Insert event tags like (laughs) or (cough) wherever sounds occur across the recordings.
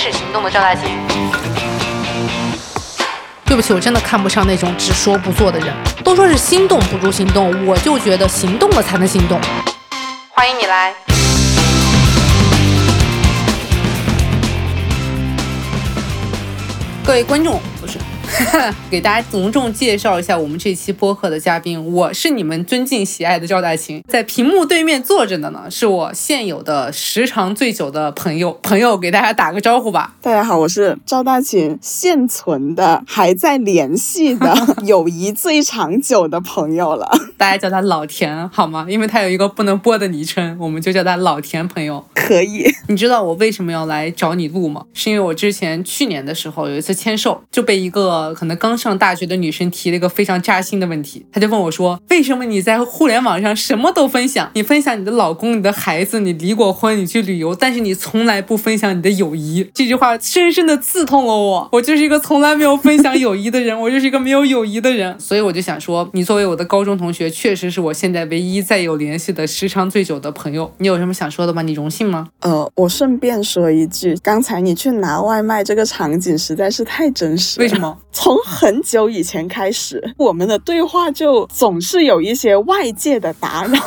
始行动的赵大姐。对不起，我真的看不上那种只说不做的人。都说是心动不如行动，我就觉得行动了才能行动。欢迎你来。各位观众。(laughs) 给大家隆重介绍一下我们这期播客的嘉宾，我是你们尊敬喜爱的赵大琴，在屏幕对面坐着的呢，是我现有的时长最久的朋友。朋友，给大家打个招呼吧。大家好，我是赵大琴，现存的还在联系的 (laughs) 友谊最长久的朋友了。大家叫他老田好吗？因为他有一个不能播的昵称，我们就叫他老田朋友。可以。你知道我为什么要来找你录吗？是因为我之前去年的时候有一次签售，就被一个。可能刚上大学的女生提了一个非常扎心的问题，她就问我说：“为什么你在互联网上什么都分享？你分享你的老公、你的孩子，你离过婚，你去旅游，但是你从来不分享你的友谊。(laughs) ”这句话深深的刺痛了我。我就是一个从来没有分享友谊的人，我就是一个没有友谊的人。所以我就想说，你作为我的高中同学，确实是我现在唯一再有联系的时长最久的朋友。你有什么想说的吗？你荣幸吗？呃，我顺便说一句，刚才你去拿外卖这个场景实在是太真实。为什么？从很久以前开始，我们的对话就总是有一些外界的打扰。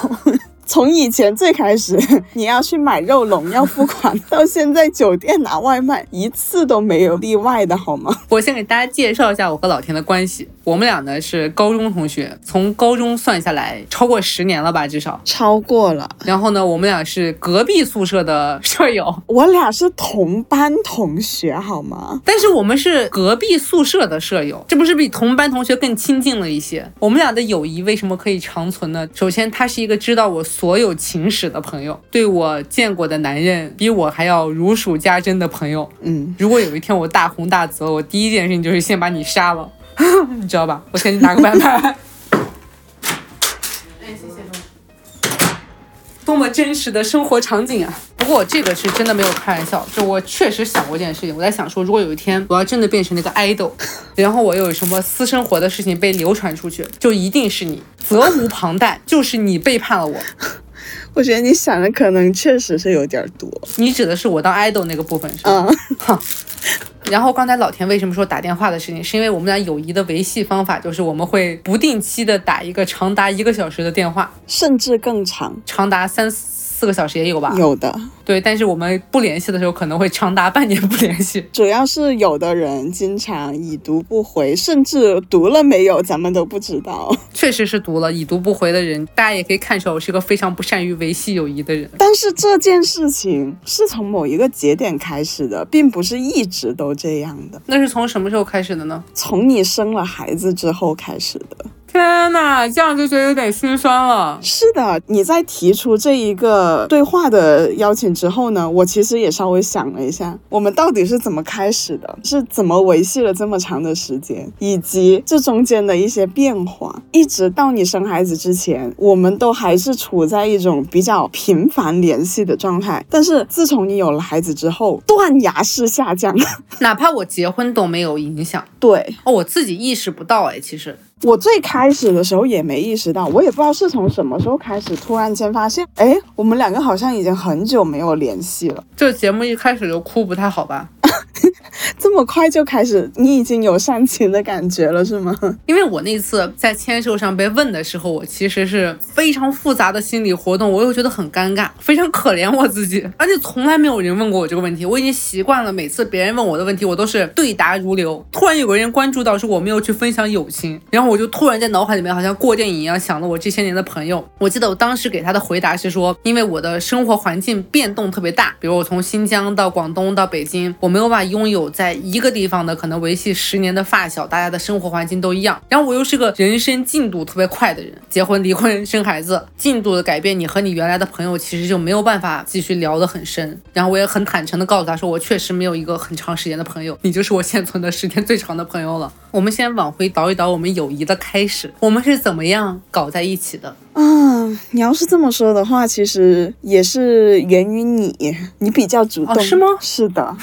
从以前最开始，(laughs) 你要去买肉龙要付款，(laughs) 到现在酒店拿外卖一次都没有例外的好吗？我先给大家介绍一下我和老田的关系。我们俩呢是高中同学，从高中算下来超过十年了吧，至少超过了。然后呢，我们俩是隔壁宿舍的舍友，我俩是同班同学好吗？但是我们是隔壁宿舍的舍友，这不是比同班同学更亲近了一些？我们俩的友谊为什么可以长存呢？首先，他是一个知道我。所有情史的朋友，对我见过的男人比我还要如数家珍的朋友。嗯，如果有一天我大红大紫，我第一件事情就是先把你杀了，(laughs) 你知道吧？我先去拿个外卖。多么真实的生活场景啊！不过这个是真的没有开玩笑，就我确实想过这件事情，我在想说，如果有一天我要真的变成那个 idol，(laughs) 然后我又有什么私生活的事情被流传出去，就一定是你。责无旁贷，就是你背叛了我。我觉得你想的可能确实是有点多。你指的是我当 idol 那个部分是吗？嗯。(laughs) 然后刚才老田为什么说打电话的事情，是因为我们俩友谊的维系方法就是我们会不定期的打一个长达一个小时的电话，甚至更长，长达三四个小时也有吧？有的。对，但是我们不联系的时候，可能会长达半年不联系。(laughs) 主要是有的人经常已读不回，甚至读了没有，咱们都不知道。(laughs) 确实是读了已读不回的人，大家也可以看出来，我是个非常不善于维系友谊的人。但是这件事情是从某一个节点开始的，并不是一直都这样的。那是从什么时候开始的呢？从你生了孩子之后开始的。天呐，这样就觉得有点心酸了。是的，你在提出这一个对话的邀请之后呢，我其实也稍微想了一下，我们到底是怎么开始的，是怎么维系了这么长的时间，以及这中间的一些变化，一直到你生孩子之前，我们都还是处在一种比较频繁联系的状态。但是自从你有了孩子之后，断崖式下降，(laughs) 哪怕我结婚都没有影响。对，哦，我自己意识不到，哎，其实。我最开始的时候也没意识到，我也不知道是从什么时候开始，突然间发现，哎，我们两个好像已经很久没有联系了。这节目一开始就哭不太好吧？(laughs) 这么快就开始，你已经有煽情的感觉了是吗？(laughs) 因为我那次在签售上被问的时候，我其实是非常复杂的心理活动，我又觉得很尴尬，非常可怜我自己，而且从来没有人问过我这个问题，我已经习惯了每次别人问我的问题，我都是对答如流。突然有个人关注到说我没有去分享友情，然后我就突然在脑海里面好像过电影一样想了我这些年的朋友。我记得我当时给他的回答是说，因为我的生活环境变动特别大，比如我从新疆到广东到北京，我没有办法拥有在一个地方的可能维系十年的发小，大家的生活环境都一样。然后我又是个人生进度特别快的人，结婚、离婚、生孩子，进度的改变，你和你原来的朋友其实就没有办法继续聊得很深。然后我也很坦诚的告诉他说，我确实没有一个很长时间的朋友，你就是我现存的时间最长的朋友了。我们先往回倒一倒我们友谊的开始，我们是怎么样搞在一起的？嗯，你要是这么说的话，其实也是源于你，你比较主动，是吗？是的。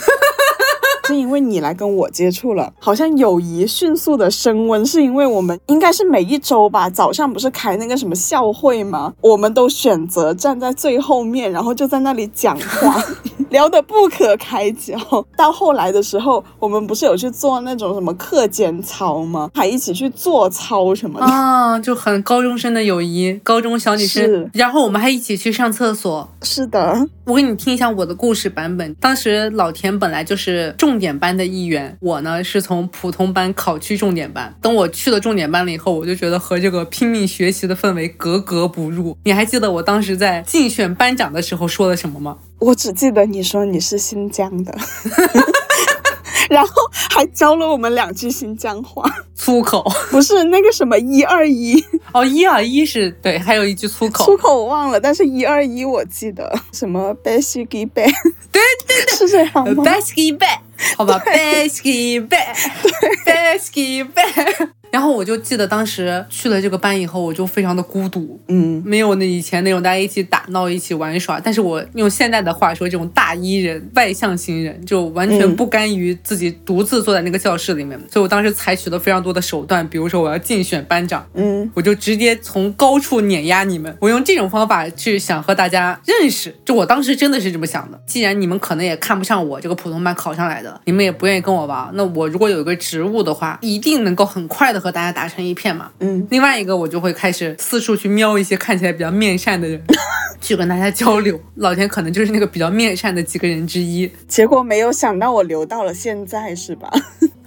是因为你来跟我接触了，好像友谊迅速的升温，是因为我们应该是每一周吧，早上不是开那个什么校会吗？我们都选择站在最后面，然后就在那里讲话。(laughs) 聊得不可开交。到后来的时候，我们不是有去做那种什么课间操吗？还一起去做操什么的。啊，就很高中生的友谊，高中小女生。然后我们还一起去上厕所。是的，我给你听一下我的故事版本。当时老田本来就是重点班的一员，我呢是从普通班考去重点班。等我去了重点班了以后，我就觉得和这个拼命学习的氛围格格不入。你还记得我当时在竞选班长的时候说了什么吗？我只记得你说你是新疆的，(laughs) 然后还教了我们两句新疆话，粗口。(laughs) 不是那个什么一二一哦，一二一是对，还有一句粗口，粗口我忘了，但是一二一我记得，什么 basky b 对对对，(laughs) 是这样吗？basky bag，好吧，basky bag，basky bag。然后我就记得当时去了这个班以后，我就非常的孤独，嗯，没有那以前那种大家一起打闹、一起玩耍。但是我用现在的话说，这种大一人、外向型人，就完全不甘于自己独自坐在那个教室里面。所以我当时采取了非常多的手段，比如说我要竞选班长，嗯，我就直接从高处碾压你们。我用这种方法去想和大家认识，就我当时真的是这么想的。既然你们可能也看不上我这个普通班考上来的，你们也不愿意跟我玩，那我如果有一个职务的话，一定能够很快的和大家打成一片嘛。嗯，另外一个我就会开始四处去瞄一些看起来比较面善的人，(laughs) 去跟大家交流。老田可能就是那个比较面善的几个人之一。结果没有想到我留到了现在，是吧？(laughs)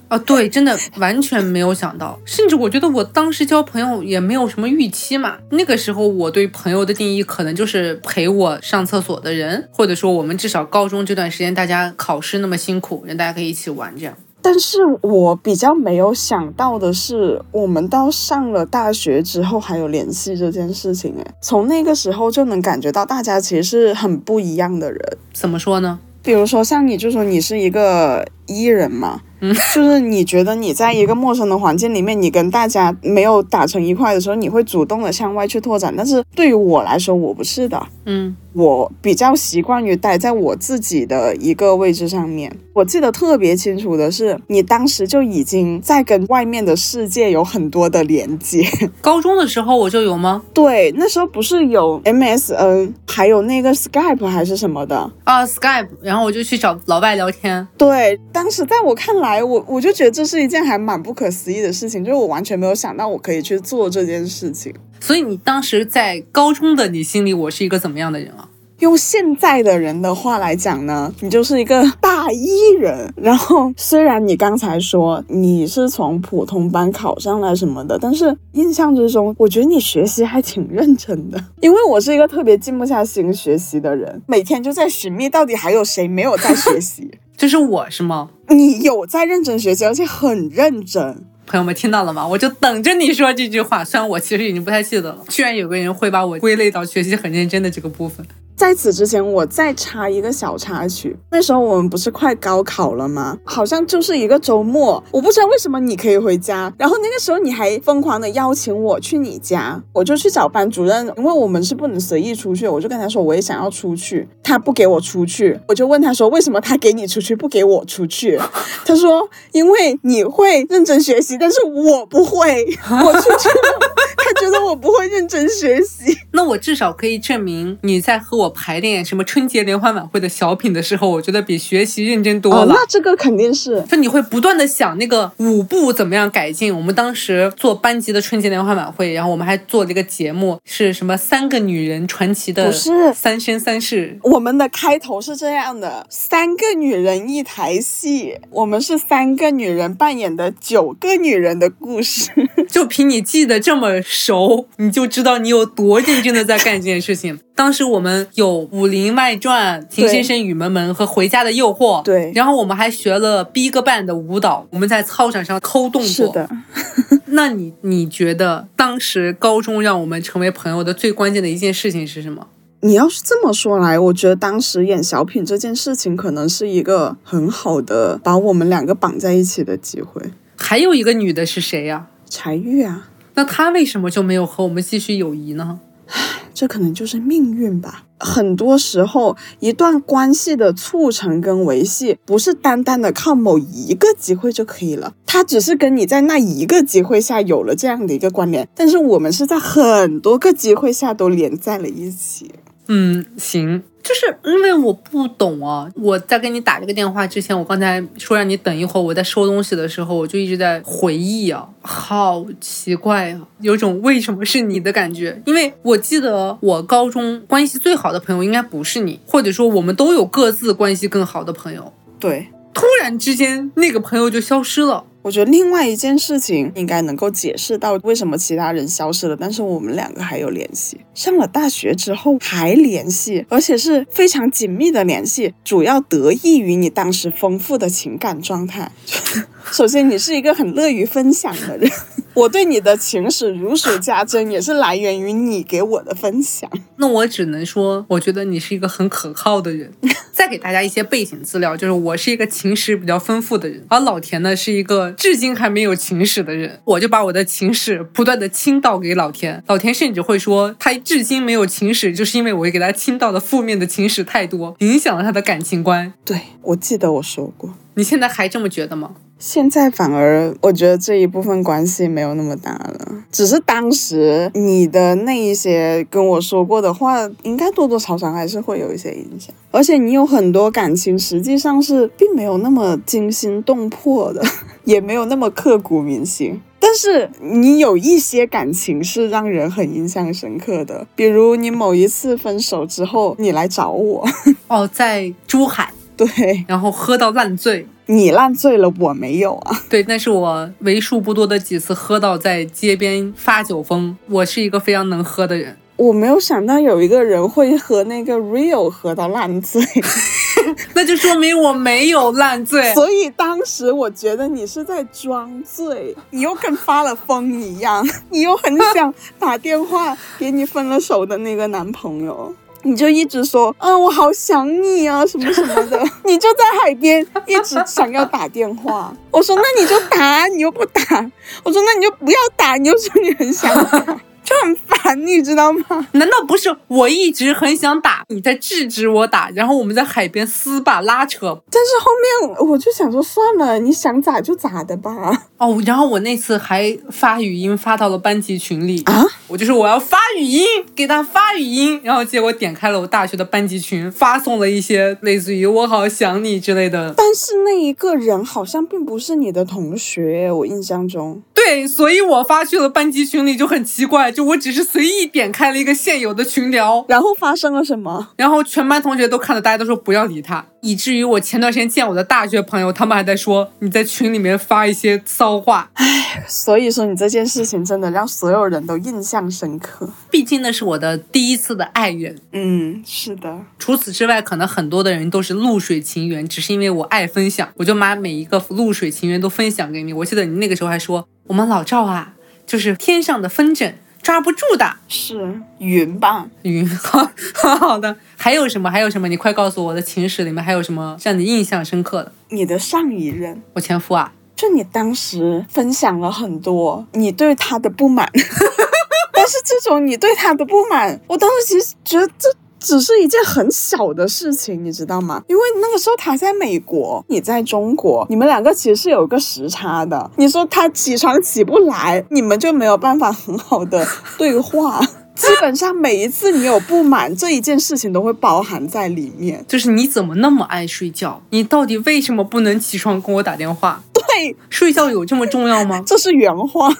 啊，对，真的完全没有想到，甚至我觉得我当时交朋友也没有什么预期嘛。那个时候我对朋友的定义可能就是陪我上厕所的人，或者说我们至少高中这段时间大家考试那么辛苦，让大家可以一起玩这样。但是我比较没有想到的是，我们到上了大学之后还有联系这件事情。诶，从那个时候就能感觉到大家其实是很不一样的人。怎么说呢？比如说像你，就说你是一个 E 人嘛，嗯，就是你觉得你在一个陌生的环境里面，你跟大家没有打成一块的时候，你会主动的向外去拓展。但是对于我来说，我不是的。嗯，我比较习惯于待在我自己的一个位置上面。我记得特别清楚的是，你当时就已经在跟外面的世界有很多的连接。高中的时候我就有吗？(laughs) 对，那时候不是有 MSN，还有那个 Skype 还是什么的啊，Skype，然后我就去找老外聊天。对，当时在我看来，我我就觉得这是一件还蛮不可思议的事情，就是我完全没有想到我可以去做这件事情。所以你当时在高中的你心里，我是一个怎么样的人啊？用现在的人的话来讲呢，你就是一个大一人。然后虽然你刚才说你是从普通班考上来什么的，但是印象之中，我觉得你学习还挺认真的。(laughs) 因为我是一个特别静不下心学习的人，每天就在寻觅到底还有谁没有在学习。(laughs) 就是我是吗？你有在认真学习，而且很认真。朋友们听到了吗？我就等着你说这句话。虽然我其实已经不太记得了，居然有个人会把我归类到学习很认真的这个部分。在此之前，我再插一个小插曲。那时候我们不是快高考了吗？好像就是一个周末，我不知道为什么你可以回家，然后那个时候你还疯狂的邀请我去你家，我就去找班主任，因为我们是不能随意出去，我就跟他说我也想要出去，他不给我出去，我就问他说为什么他给你出去不给我出去？(laughs) 他说因为你会认真学习，但是我不会，我出去了，他觉得我不会认真学习。(laughs) 那我至少可以证明你在和我排练什么春节联欢晚会的小品的时候，我觉得比学习认真多哦，了。那这个肯定是。就你会不断的想那个舞步怎么样改进。我们当时做班级的春节联欢晚会，然后我们还做了一个节目，是什么三个女人传奇的不是三生三世。我们的开头是这样的：三个女人一台戏，我们是三个女人扮演的九个女人的故事。(laughs) 就凭你记得这么熟，你就知道你有多认真的在干这件事情。当时我们有《武林外传》《情深深雨蒙蒙》和《回家的诱惑》，对然后我们还学了 BigBang 的舞蹈，我们在操场上抠动作。是的，(laughs) 那你你觉得当时高中让我们成为朋友的最关键的一件事情是什么？你要是这么说来，我觉得当时演小品这件事情，可能是一个很好的把我们两个绑在一起的机会。还有一个女的是谁呀、柴玉啊，那她为什么就没有和我们继续友谊呢？这可能就是命运吧。很多时候，一段关系的促成跟维系，不是单单的靠某一个机会就可以了。它只是跟你在那一个机会下有了这样的一个关联，但是我们是在很多个机会下都连在了一起。嗯，行。就是因为我不懂啊。我在跟你打这个电话之前，我刚才说让你等一会儿，我在收东西的时候，我就一直在回忆啊，好奇怪啊，有种为什么是你的感觉。因为我记得我高中关系最好的朋友应该不是你，或者说我们都有各自关系更好的朋友。对，突然之间，那个朋友就消失了。我觉得另外一件事情应该能够解释到为什么其他人消失了，但是我们两个还有联系。上了大学之后还联系，而且是非常紧密的联系，主要得益于你当时丰富的情感状态。(laughs) 首先，你是一个很乐于分享的人，我对你的情史如数家珍，也是来源于你给我的分享。(laughs) 那我只能说，我觉得你是一个很可靠的人。(laughs) 再给大家一些背景资料，就是我是一个情史比较丰富的人，而老田呢是一个至今还没有情史的人。我就把我的情史不断的倾倒给老田，老田甚至会说他至今没有情史，就是因为我给他倾倒的负面的情史太多，影响了他的感情观。对，我记得我说过。你现在还这么觉得吗？现在反而我觉得这一部分关系没有那么大了，只是当时你的那一些跟我说过的话，应该多多少少还是会有一些影响。而且你有很多感情，实际上是并没有那么惊心动魄的，(laughs) 也没有那么刻骨铭心。但是你有一些感情是让人很印象深刻的，比如你某一次分手之后，你来找我，(laughs) 哦，在珠海，对然后喝到烂醉。你烂醉了，我没有啊。(laughs) 对，那是我为数不多的几次喝到在街边发酒疯。我是一个非常能喝的人，我没有想到有一个人会和那个 Rio 喝到烂醉，(laughs) 那就说明我没有烂醉。所以当时我觉得你是在装醉，你又跟发了疯一样，你又很想打电话给你分了手的那个男朋友。你就一直说，嗯，我好想你啊，什么什么的。(laughs) 你就在海边一直想要打电话。我说，那你就打，你又不打。我说，那你就不要打，你又说你很想打，(laughs) 就很烦，你知道吗？难道不是我一直很想打，你在制止我打，然后我们在海边撕吧拉扯？但是后面我就想说，算了，你想咋就咋的吧。哦，然后我那次还发语音发到了班级群里啊，我就是我要发语音给他发语音，然后结果点开了我大学的班级群，发送了一些类似于我好想你之类的。但是那一个人好像并不是你的同学，我印象中。对，所以我发去了班级群里就很奇怪，就我只是随意点开了一个现有的群聊，然后发生了什么？然后全班同学都看了，大家都说不要理他，以至于我前段时间见我的大学朋友，他们还在说你在群里面发一些骚话。唉，所以说你这件事情真的让所有人都印象深刻。毕竟那是我的第一次的爱人，嗯，是的。除此之外，可能很多的人都是露水情缘，只是因为我爱分享，我就把每一个露水情缘都分享给你。我记得你那个时候还说，我们老赵啊，就是天上的风筝，抓不住的。是云吧？云，好 (laughs) 好的。还有什么？还有什么？你快告诉我，我的情史里面还有什么让你印象深刻的？你的上一任，我前夫啊，就你当时分享了很多你对他的不满，(laughs) 但是这种你对他的不满，我当时其实觉得这只是一件很小的事情，你知道吗？因为那个时候他在美国，你在中国，你们两个其实是有个时差的。你说他起床起不来，你们就没有办法很好的 (laughs) 对话。基本上每一次你有不满，这一件事情都会包含在里面。就是你怎么那么爱睡觉？你到底为什么不能起床跟我打电话？对，睡觉有这么重要吗？(laughs) 这是原话。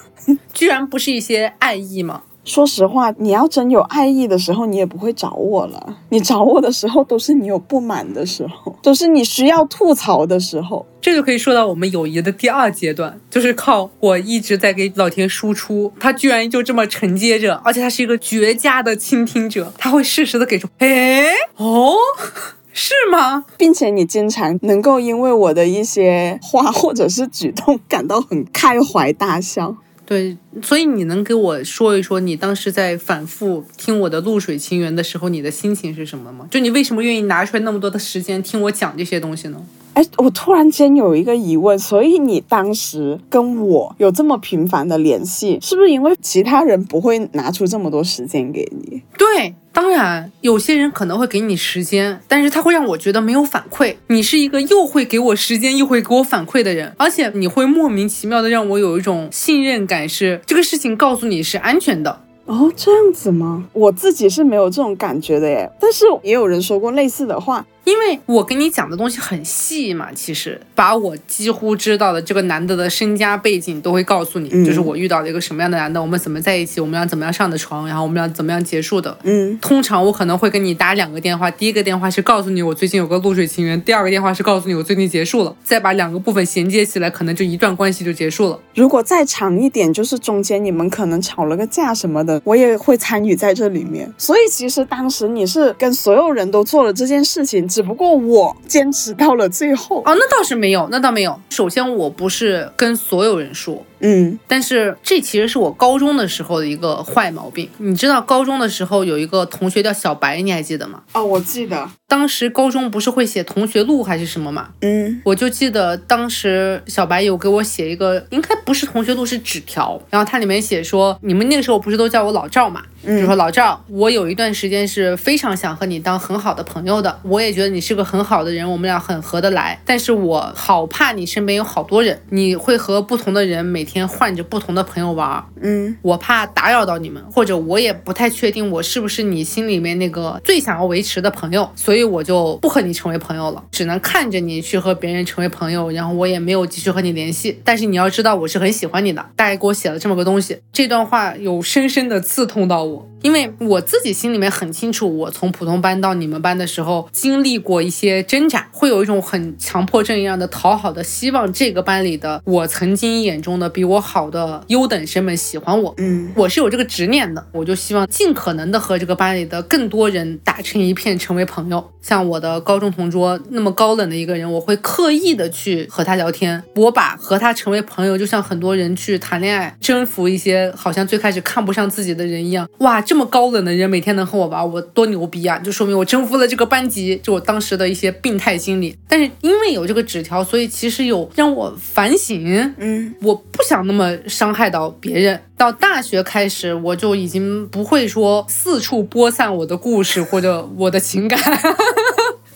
居然不是一些爱意吗？说实话，你要真有爱意的时候，你也不会找我了。你找我的时候，都是你有不满的时候，都是你需要吐槽的时候。这就可以说到我们友谊的第二阶段，就是靠我一直在给老田输出，他居然就这么承接着，而且他是一个绝佳的倾听者，他会适时的给出，哎，哦，(laughs) 是吗？并且你经常能够因为我的一些话或者是举动感到很开怀大笑。对，所以你能给我说一说，你当时在反复听我的《露水情缘》的时候，你的心情是什么吗？就你为什么愿意拿出来那么多的时间听我讲这些东西呢？哎，我突然间有一个疑问，所以你当时跟我有这么频繁的联系，是不是因为其他人不会拿出这么多时间给你？对，当然，有些人可能会给你时间，但是他会让我觉得没有反馈。你是一个又会给我时间又会给我反馈的人，而且你会莫名其妙的让我有一种信任感，是这个事情告诉你是安全的。哦，这样子吗？我自己是没有这种感觉的耶，但是也有人说过类似的话。因为我跟你讲的东西很细嘛，其实把我几乎知道的这个男的的身家背景都会告诉你，嗯就是我遇到了一个什么样的男的，我们怎么在一起，我们要怎么样上的床，然后我们要怎么样结束的。嗯，通常我可能会跟你打两个电话，第一个电话是告诉你我最近有个露水情缘，第二个电话是告诉你我最近结束了，再把两个部分衔接起来，可能就一段关系就结束了。如果再长一点，就是中间你们可能吵了个架什么的，我也会参与在这里面。所以其实当时你是跟所有人都做了这件事情，只不过我坚持到了最后。啊，那倒是没有，那倒没有。首先我不是跟所有人说，嗯但是这其实是我高中的时候的一个坏毛病。你知道高中的时候有一个同学叫小白，你还记得吗？哦，我记得。当时高中不是会写同学录还是什么嘛？嗯我就记得当时小白有给我写一个，应该不是同学录，是纸条。然后它里面写说，你们那个时候不是都叫我老赵嘛？就说老赵，我有一段时间是非常想和你当很好的朋友的，我也觉得你是个很好的人，我们俩很合得来。但是我好怕你身边有好多人，你会和不同的人每天换着不同的朋友玩儿，嗯我怕打扰到你们，或者我也不太确定我是不是你心里面那个最想要维持的朋友，所以我就不和你成为朋友了，只能看着你去和别人成为朋友，然后我也没有继续和你联系。但是你要知道，我是很喜欢你的，大概给我写了这么个东西。这段话有深深的刺痛到我，因为我自己心里面很清楚，我从普通班到你们班的时候，经历过一些挣扎，会有一种很强迫症一样的讨好的希望，这个班里的我曾经眼中的比我好的优等生们喜欢我。嗯我是有这个执念的，我就希望尽可能的和这个班里的更多人打成一片，成为朋友。像我的高中同桌那么高冷的一个人，我会刻意的去和他聊天。我把和他成为朋友，就像很多人去谈恋爱，征服一些好像最开始看不上自己的人一样。哇，这么高冷的人每天能和我玩，我多牛逼啊！就说明我征服了这个班级，就我当时的一些病态心理。但是因为有这个纸条，所以其实有让我反省。嗯我不不想那么伤害到别人。到大学开始，我就已经不会说四处播散我的故事或者我的情感。(laughs)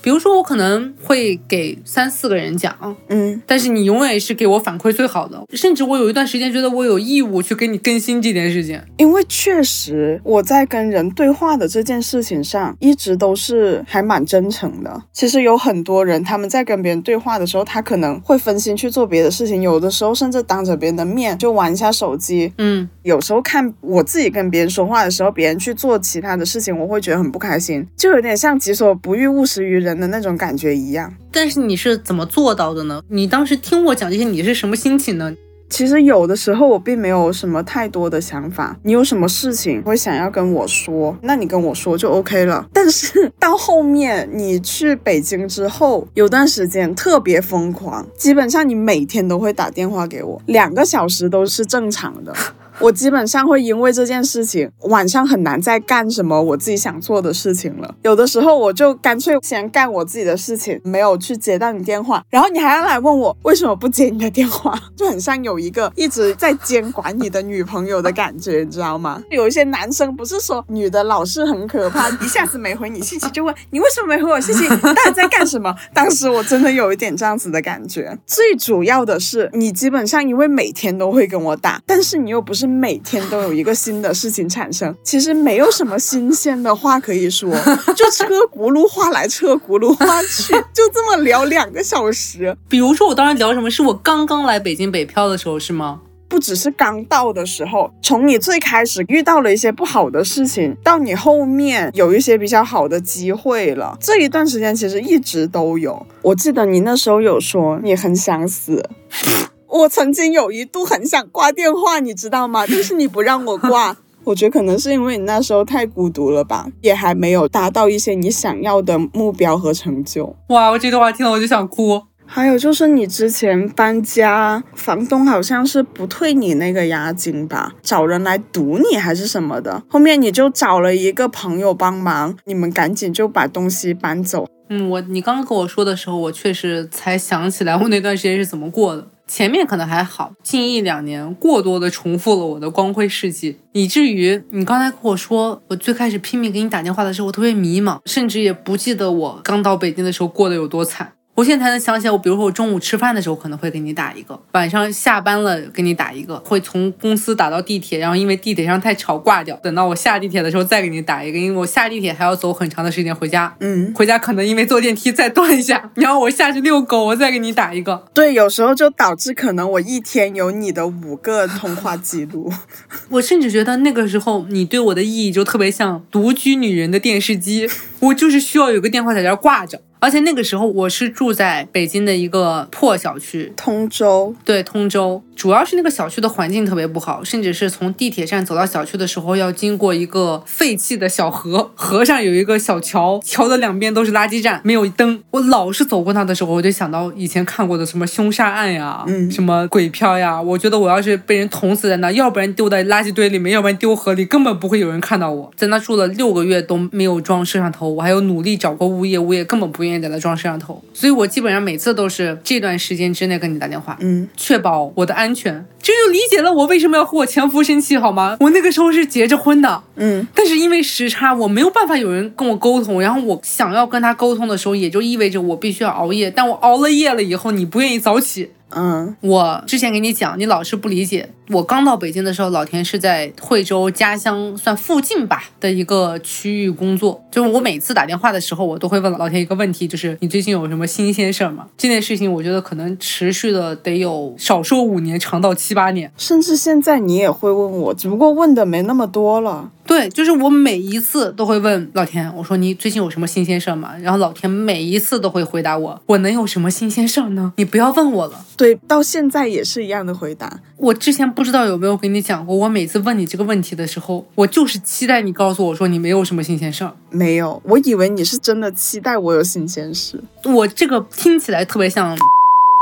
比如说，我可能会给三四个人讲，嗯但是你永远是给我反馈最好的。甚至我有一段时间觉得我有义务去给你更新这件事情。因为确实我在跟人对话的这件事情上，一直都是还蛮真诚的。其实有很多人他们在跟别人对话的时候，他可能会分心去做别的事情，有的时候甚至当着别人的面就玩一下手机。嗯，有时候看我自己跟别人说话的时候，别人去做其他的事情，我会觉得很不开心，就有点像己所不欲，勿施于人的那种感觉一样。但是你是怎么做到的呢？你当时听我讲这些，你是什么心情呢？其实有的时候我并没有什么太多的想法，你有什么事情会想要跟我说，那你跟我说就 OK 了。(laughs) 但是到后面你去北京之后，有段时间特别疯狂，基本上你每天都会打电话给我，两个小时都是正常的。我基本上会因为这件事情，晚上很难再干什么我自己想做的事情了。有的时候我就干脆先干我自己的事情，没有去接到你电话，然后你还要来问我为什么不接你的电话，(laughs) 就很像有一个一直在监管你的女朋友的感觉，你知道吗？有一些男生不是说女的老是很可怕，一下子没回你信息就问你为什么没回我信息，你到底在干什么？当时我真的有一点这样子的感觉。最主要的是，你基本上因为每天都会跟我打，但是你又不是每天都有一个新的事情产生，其实没有什么新鲜的话可以说，(laughs) 就车轱辘话来车轱辘话去，(laughs) 就这么聊两个小时。比如说我当时聊什么，是我刚刚来北京北漂的时候，是吗？不只是刚到的时候，从你最开始遇到了一些不好的事情，到你后面有一些比较好的机会了，这一段时间其实一直都有。我记得你那时候有说你很想死。(laughs) 我曾经有一度很想挂电话，你知道吗？但是你不让我挂，(laughs) 我觉得可能是因为你那时候太孤独了吧，也还没有达到一些你想要的目标和成就。哇，我这段话听了我就想哭。还有就是你之前搬家，房东好像是不退你那个押金吧，找人来堵你还是什么的。后面你就找了一个朋友帮忙，你们赶紧就把东西搬走。嗯，我你刚刚跟我说的时候，我确实才想起来我那段时间是怎么过的。前面可能还好，近一两年过多的重复了我的光辉事迹，以至于你刚才跟我说，我最开始拼命给你打电话的时候，我特别迷茫，甚至也不记得我刚到北京的时候过得有多惨。我现在才能想起来，我比如说我中午吃饭的时候可能会给你打一个，晚上下班了给你打一个，会从公司打到地铁，然后因为地铁上太吵挂掉，等到我下地铁的时候再给你打一个，因为我下地铁还要走很长的时间回家，嗯，回家可能因为坐电梯再断一下，然后我下去遛狗，我再给你打一个。对，有时候就导致可能我一天有你的五个通话记录。(laughs) 我甚至觉得那个时候你对我的意义就特别像独居女人的电视机，我就是需要有个电话在这儿挂着。而且那个时候我是住在北京的一个破小区，通州，对，通州，主要是那个小区的环境特别不好，甚至是从地铁站走到小区的时候要经过一个废弃的小河，河上有一个小桥，桥的两边都是垃圾站，没有灯。我老是走过那的时候，我就想到以前看过的什么凶杀案呀，嗯什么鬼片呀，我觉得我要是被人捅死在那，要不然丢在垃圾堆里面，要不然丢河里，根本不会有人看到我。在那住了六个月都没有装摄像头，我还有努力找过物业，物业根本不愿意在那装摄像头，所以我基本上每次都是这段时间之内跟你打电话，嗯，确保我的安全，这就理解了我为什么要和我前夫生气，好吗？我那个时候是结着婚的，嗯，但是因为时差，我没有办法有人跟我沟通，然后我想要跟他沟通的时候，也就意味着我必须要熬夜，但我熬了夜了以后，你不愿意早起。嗯，我之前给你讲，你老是不理解。我刚到北京的时候，老田是在惠州家乡算附近吧的一个区域工作。就是我每次打电话的时候，我都会问老田一个问题，就是你最近有什么新鲜事儿吗？这件事情我觉得可能持续的得有少说五年，长到七八年。甚至现在你也会问我，只不过问的没那么多了。对，就是我每一次都会问老田，我说你最近有什么新鲜事儿吗？然后老田每一次都会回答我，我能有什么新鲜事儿呢？你不要问我了。对，到现在也是一样的回答。我之前不知道有没有跟你讲过，我每次问你这个问题的时候，我就是期待你告诉我说你没有什么新鲜事儿。没有，我以为你是真的期待我有新鲜事。我这个听起来特别像，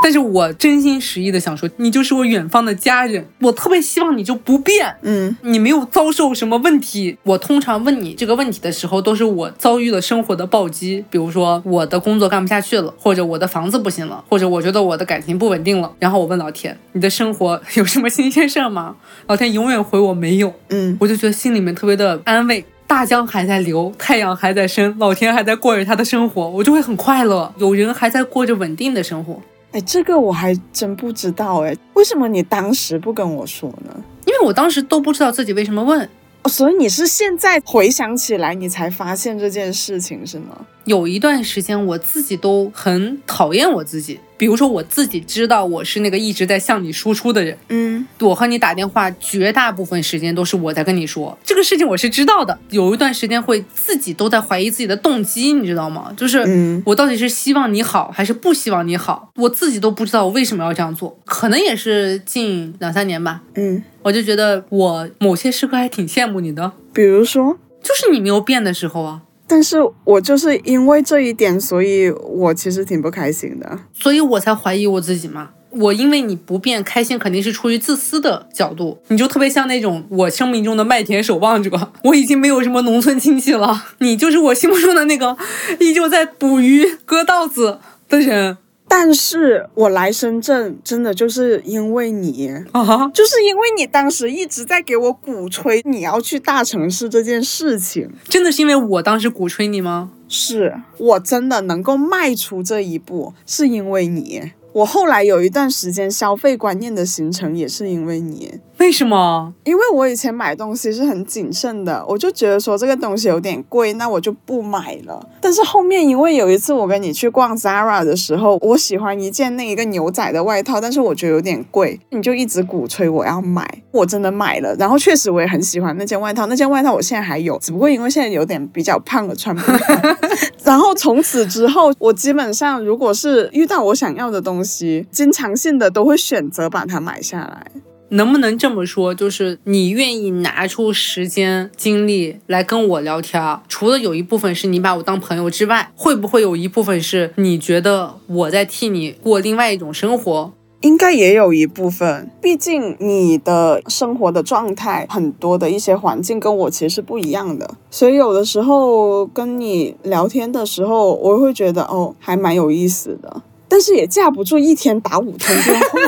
但是我真心实意的想说，你就是我远方的家人，我特别希望你就不变。嗯，你没有遭受什么问题。我通常问你这个问题的时候，都是我遭遇了生活的暴击，比如说我的工作干不下去了，或者我的房子不行了，或者我觉得我的感情不稳定了。然后我问老天，你的生活有什么新鲜事儿吗？(laughs) 老天永远回我没有，嗯，我就觉得心里面特别的安慰。大江还在流，太阳还在升，老天还在过着他的生活，我就会很快乐。有人还在过着稳定的生活，哎，这个我还真不知道哎，为什么你当时不跟我说呢？因为我当时都不知道自己为什么问。哦，所以你是现在回想起来，你才发现这件事情是吗？有一段时间，我自己都很讨厌我自己。比如说，我自己知道我是那个一直在向你输出的人，嗯，我和你打电话，绝大部分时间都是我在跟你说这个事情，我是知道的。有一段时间会自己都在怀疑自己的动机，你知道吗？就是嗯我到底是希望你好，还是不希望你好，我自己都不知道我为什么要这样做。可能也是近两三年吧，嗯，我就觉得我某些时刻还挺羡慕你的，比如说，就是你没有变的时候啊。但是我就是因为这一点，所以我其实挺不开心的。所以我才怀疑我自己嘛。我因为你不变开心，肯定是出于自私的角度。你就特别像那种我生命中的麦田守望者，我已经没有什么农村亲戚了，你就是我心目中的那个依旧在捕鱼、割稻子的人但是我来深圳真的就是因为你，啊！就是因为你当时一直在给我鼓吹你要去大城市这件事情，真的是因为我当时鼓吹你吗？是我真的能够迈出这一步，是因为你。我后来有一段时间消费观念的形成，也是因为你。为什么？因为我以前买东西是很谨慎的，我就觉得说这个东西有点贵，那我就不买了。但是后面因为有一次我跟你去逛 Zara 的时候，我喜欢一件那一个牛仔的外套，但是我觉得有点贵，你就一直鼓吹我要买，我真的买了。然后确实我也很喜欢那件外套，那件外套我现在还有，只不过因为现在有点比较胖了，穿不下。(laughs) 然后从此之后，我基本上如果是遇到我想要的东西，经常性的都会选择把它买下来。能不能这么说？就是你愿意拿出时间精力来跟我聊天儿，除了有一部分是你把我当朋友之外，会不会有一部分是你觉得我在替你过另外一种生活？应该也有一部分，毕竟你的生活的状态，很多的一些环境跟我其实是不一样的，所以有的时候跟你聊天的时候，我会觉得哦，还蛮有意思的，但是也架不住一天打五通电话。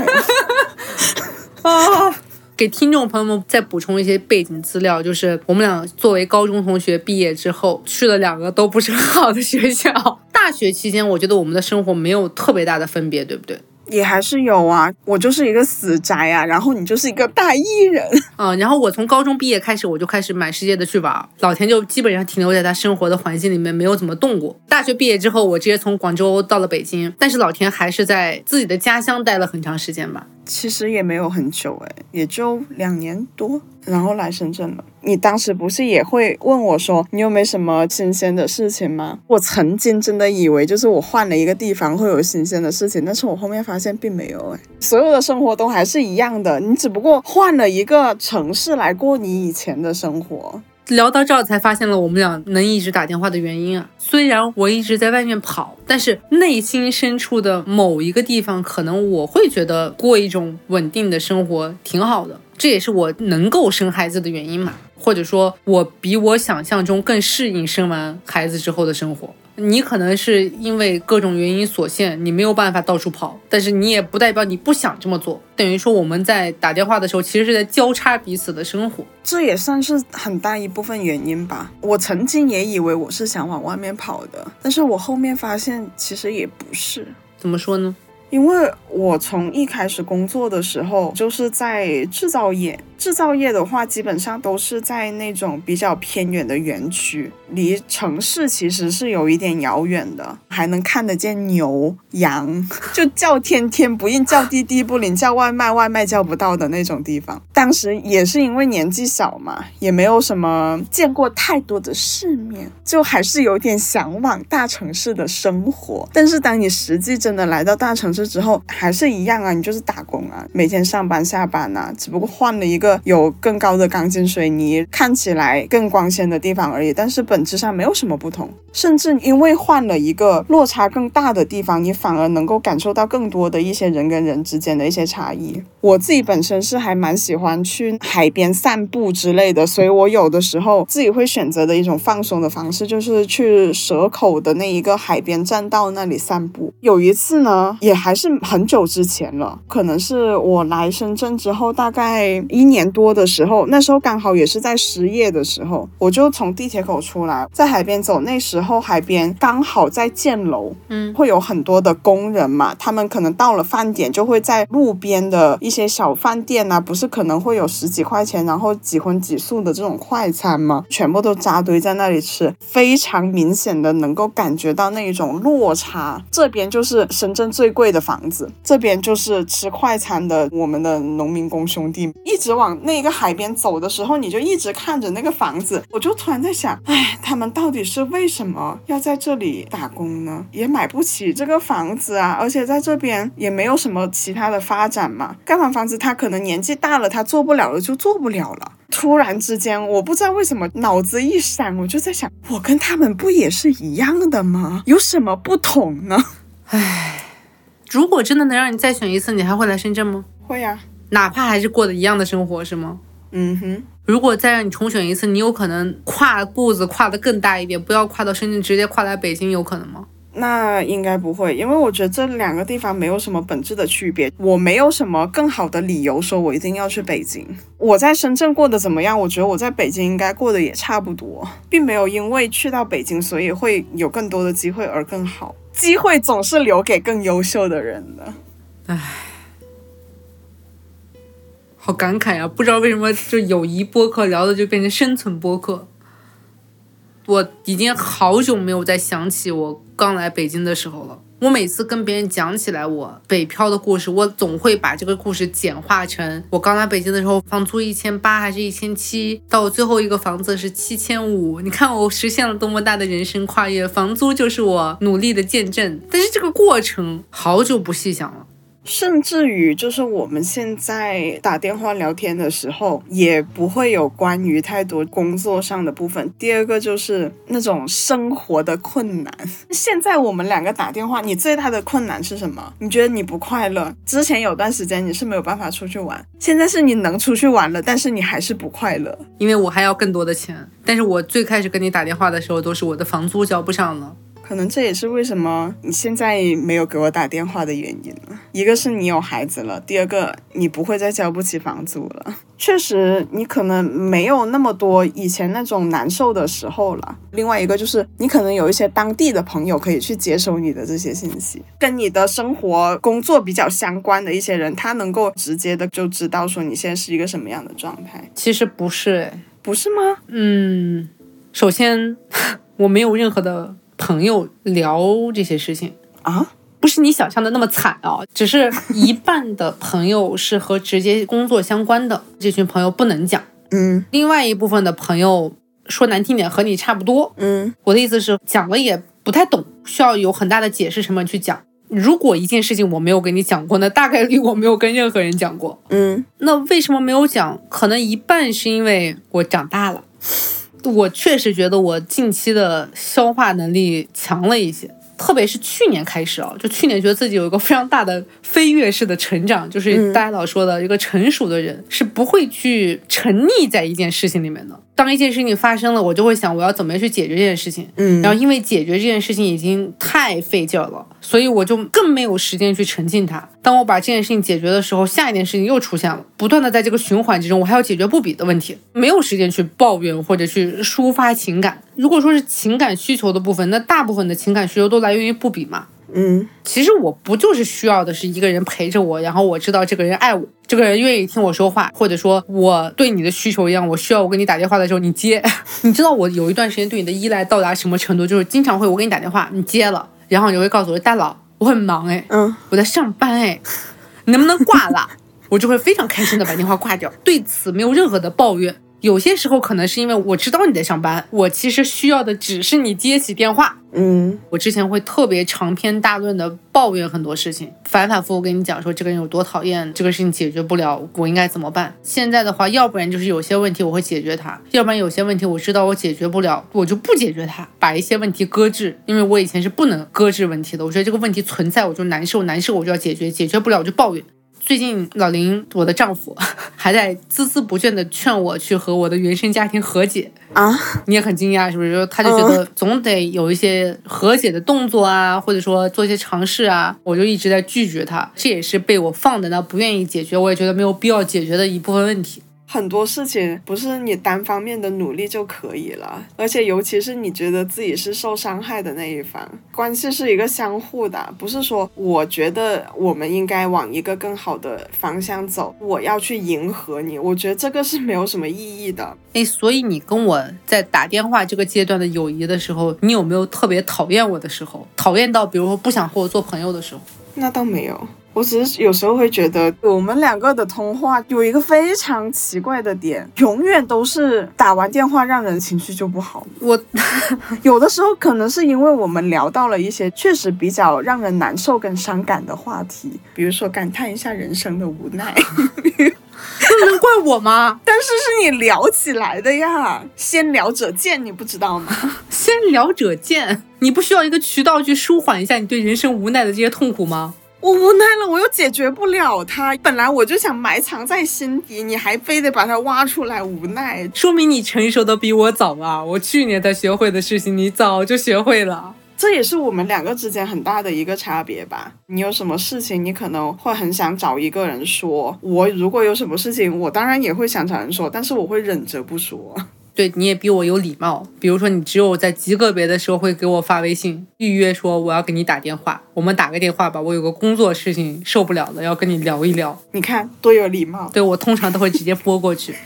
(laughs) 啊！给听众朋友们再补充一些背景资料，就是我们俩作为高中同学，毕业之后去了两个都不是很好的学校。大学期间，我觉得我们的生活没有特别大的分别，对不对？也还是有啊，我就是一个死宅啊，然后你就是一个大艺人。(laughs) 嗯，然后我从高中毕业开始，我就开始满世界的去玩。老田就基本上停留在他生活的环境里面，没有怎么动过。大学毕业之后，我直接从广州到了北京，但是老田还是在自己的家乡待了很长时间吧。其实也没有很久哎，也就两年多，然后来深圳了。你当时不是也会问我说，你有没什么新鲜的事情吗？我曾经真的以为就是我换了一个地方会有新鲜的事情，但是我后面发现并没有哎，所有的生活都还是一样的，你只不过换了一个城市来过你以前的生活。聊到这儿才发现了我们俩能一直打电话的原因啊！虽然我一直在外面跑，但是内心深处的某一个地方，可能我会觉得过一种稳定的生活挺好的。这也是我能够生孩子的原因嘛，或者说，我比我想象中更适应生完孩子之后的生活。你可能是因为各种原因所限，你没有办法到处跑，但是你也不代表你不想这么做。等于说我们在打电话的时候，其实是在交叉彼此的生活，这也算是很大一部分原因吧。我曾经也以为我是想往外面跑的，但是我后面发现其实也不是。怎么说呢？因为我从一开始工作的时候就是在制造业。制造业的话，基本上都是在那种比较偏远的园区，离城市其实是有一点遥远的，还能看得见牛羊，(laughs) 就叫天天不应，叫地地不灵，叫外卖外卖叫不到的那种地方。当时也是因为年纪小嘛，也没有什么见过太多的世面，就还是有点向往大城市的生活。但是当你实际真的来到大城市之后，还是一样啊，你就是打工啊，每天上班下班啊，只不过换了一个。有更高的钢筋水泥，看起来更光鲜的地方而已，但是本质上没有什么不同。甚至因为换了一个落差更大的地方，你反而能够感受到更多的一些人跟人之间的一些差异。我自己本身是还蛮喜欢去海边散步之类的，所以我有的时候自己会选择的一种放松的方式，就是去蛇口的那一个海边栈道那里散步。有一次呢，也还是很久之前了，可能是我来深圳之后大概一年。年多的时候，那时候刚好也是在失业的时候，我就从地铁口出来，在海边走。那时候海边刚好在建楼，嗯，会有很多的工人嘛，他们可能到了饭点就会在路边的一些小饭店啊，不是可能会有十几块钱，然后几荤几素的这种快餐吗？全部都扎堆在那里吃，非常明显的能够感觉到那一种落差。这边就是深圳最贵的房子，这边就是吃快餐的我们的农民工兄弟，一直往。那个海边走的时候，你就一直看着那个房子，我就突然在想，哎，他们到底是为什么要在这里打工呢？也买不起这个房子啊，而且在这边也没有什么其他的发展嘛。盖完房子，他可能年纪大了，他做不了了，就做不了了。突然之间，我不知道为什么脑子一闪，我就在想，我跟他们不也是一样的吗？有什么不同呢？唉，如果真的能让你再选一次，你还会来深圳吗？会呀。哪怕还是过的一样的生活，是吗？嗯哼。如果再让你重选一次，你有可能跨步子跨得更大一点，不要跨到深圳，直接跨来北京，有可能吗？那应该不会，因为我觉得这两个地方没有什么本质的区别。我没有什么更好的理由说我一定要去北京。我在深圳过得怎么样？我觉得我在北京应该过得也差不多，并没有因为去到北京，所以会有更多的机会而更好。机会总是留给更优秀的人的。唉。好感慨呀！不知道为什么，就友谊播客聊的就变成生存播客。我已经好久没有再想起我刚来北京的时候了。我每次跟别人讲起来我北漂的故事，我总会把这个故事简化成我刚来北京的时候，房租一千八还是一千七，到我最后一个房子是七千五。你看我实现了多么大的人生跨越，房租就是我努力的见证。但是这个过程好久不细想了。甚至于，就是我们现在打电话聊天的时候，也不会有关于太多工作上的部分。第二个就是那种生活的困难。现在我们两个打电话，你最大的困难是什么？你觉得你不快乐？之前有段时间你是没有办法出去玩，现在是你能出去玩了，但是你还是不快乐，因为我还要更多的钱。但是我最开始跟你打电话的时候，都是我的房租交不上了。可能这也是为什么你现在没有给我打电话的原因了。一个是你有孩子了，第二个你不会再交不起房租了。确实你可能没有那么多以前那种难受的时候了。另外一个就是你可能有一些当地的朋友可以去接收你的这些信息，跟你的生活、工作比较相关的一些人，他能够直接的就知道说你现在是一个什么样的状态。其实不是，哎，不是吗？嗯，首先 (laughs) 我没有任何的朋友聊这些事情。啊，不是你想象的那么惨啊，只是一半的朋友是和直接工作相关的，(laughs) 这群朋友不能讲。嗯另外一部分的朋友说难听点和你差不多。嗯我的意思是讲了也不太懂，需要有很大的解释成本去讲。如果一件事情我没有跟你讲过，那大概率我没有跟任何人讲过。嗯那为什么没有讲？可能一半是因为我长大了，我确实觉得我近期的消化能力强了一些。特别是去年开始啊，就去年觉得自己有一个非常大的飞跃式的成长，就是嗯大家老说的一个成熟的人是不会去沉溺在一件事情里面的。当一件事情发生了，我就会想我要怎么样去解决这件事情。嗯，然后因为解决这件事情已经太费劲儿了，所以我就更没有时间去沉浸它。当我把这件事情解决的时候，下一件事情又出现了，不断的在这个循环之中，我还要解决不比的问题，没有时间去抱怨或者去抒发情感。如果说是情感需求的部分，那大部分的情感需求都来源于不比嘛。嗯其实我不就是需要的是一个人陪着我，然后我知道这个人爱我，这个人愿意听我说话，或者说我对你的需求一样，我需要我给你打电话的时候你接。(laughs) 你知道我有一段时间对你的依赖到达什么程度？就是经常会我给你打电话，你接了，然后你会告诉我大佬我很忙哎，嗯我在上班哎，你能不能挂了？(laughs) 我就会非常开心的把电话挂掉，对此没有任何的抱怨。有些时候可能是因为我知道你在上班，我其实需要的只是你接起电话，嗯我之前会特别长篇大论的抱怨很多事情，反反复复跟你讲说这个人有多讨厌，这个事情解决不了，我应该怎么办？现在的话，要不然就是有些问题我会解决它，要不然有些问题我知道我解决不了，我就不解决它，把一些问题搁置。因为我以前是不能搁置问题的，我觉得这个问题存在我就难受，难受我就要解决，解决不了我就抱怨。最近老林，我的丈夫 (laughs) 还在孜孜不倦地劝我去和我的原生家庭和解，啊，你也很惊讶，是不是？他就觉得总得有一些和解的动作啊，或者说做一些尝试啊，我就一直在拒绝他，这也是被我放在那不愿意解决，我也觉得没有必要解决的一部分问题。很多事情不是你单方面的努力就可以了，而且尤其是你觉得自己是受伤害的那一方，关系是一个相互的，不是说我觉得我们应该往一个更好的方向走，我要去迎合你，我觉得这个是没有什么意义的。哎，所以你跟我在打电话这个阶段的友谊的时候，你有没有特别讨厌我的时候？讨厌到比如说不想和我做朋友的时候？那倒没有，我只是有时候会觉得我们两个的通话有一个非常奇怪的点，永远都是打完电话让人情绪就不好。我 (laughs) 有的时候可能是因为我们聊到了一些确实比较让人难受跟伤感的话题，比如说感叹一下人生的无奈，(laughs) 这能怪我吗？(laughs) 但是是你聊起来的呀，先聊者见，你不知道吗？先聊者见，你不需要一个渠道去舒缓一下你对人生无奈的这些痛苦吗？我无奈了，我又解决不了它。本来我就想埋藏在心底，你还非得把它挖出来，无奈。说明你成熟的比我早啊！我去年才学会的事情，你早就学会了。这也是我们两个之间很大的一个差别吧。你有什么事情，你可能会很想找一个人说。我如果有什么事情，我当然也会想找人说，但是我会忍着不说。对，你也比我有礼貌。比如说，你只有在极个别的时候会给我发微信预约说我要给你打电话，我们打个电话吧，我有个工作事情受不了了，要跟你聊一聊。你看多有礼貌。对我通常都会直接拨过去。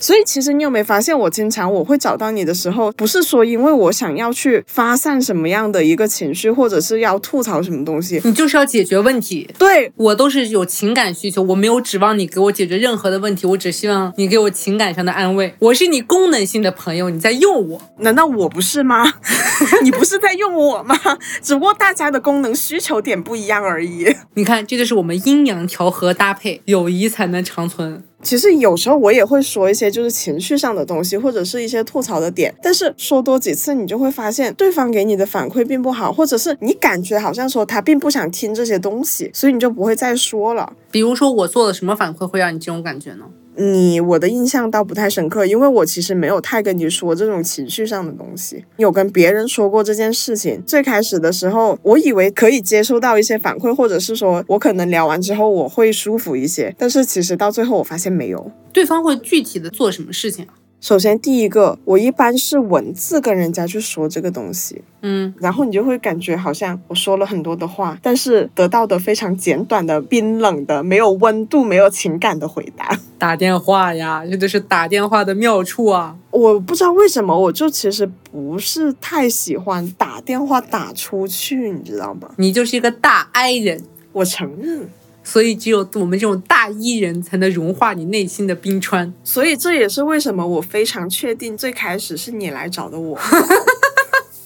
所以其实你有没有发现，我经常我会找到你的时候，不是说因为我想要去发散什么样的一个情绪，或者是要吐槽什么东西。你就是要解决问题。对，我都是有情感需求，我没有指望你给我解决任何的问题，我只希望你给我情感上的安慰。我是你功能性的朋友，你在用我。难道我不是吗？(laughs) 你不是在用我吗？只不过大家的功能需求点不一样而已。你看，这就是我们阴阳调和搭配，友谊才能长存。其实有时候我也会说一些就是情绪上的东西，或者是一些吐槽的点，但是说多几次，你就会发现对方给你的反馈并不好，或者是你感觉好像说他并不想听这些东西，所以你就不会再说了。比如说，我做了什么反馈会让你这种感觉呢？你我的印象倒不太深刻，因为我其实没有太跟你说这种情绪上的东西。有跟别人说过这件事情，最开始的时候，我以为可以接收到一些反馈，或者是说我可能聊完之后我会舒服一些，但是其实到最后我发现没有。对方会具体的做什么事情？首先，第一个，我一般是文字跟人家去说这个东西，嗯，然后你就会感觉好像我说了很多的话，但是得到的非常简短的、冰冷的、没有温度、没有情感的回答。打电话呀，这就是打电话的妙处啊。我不知道为什么，我就其实不是太喜欢打电话打出去，你知道吗？你就是一个大 I 人，我承认。所以只有我们这种大 E 人才能融化你内心的冰川。所以这也是为什么我非常确定最开始是你来找的我。(laughs)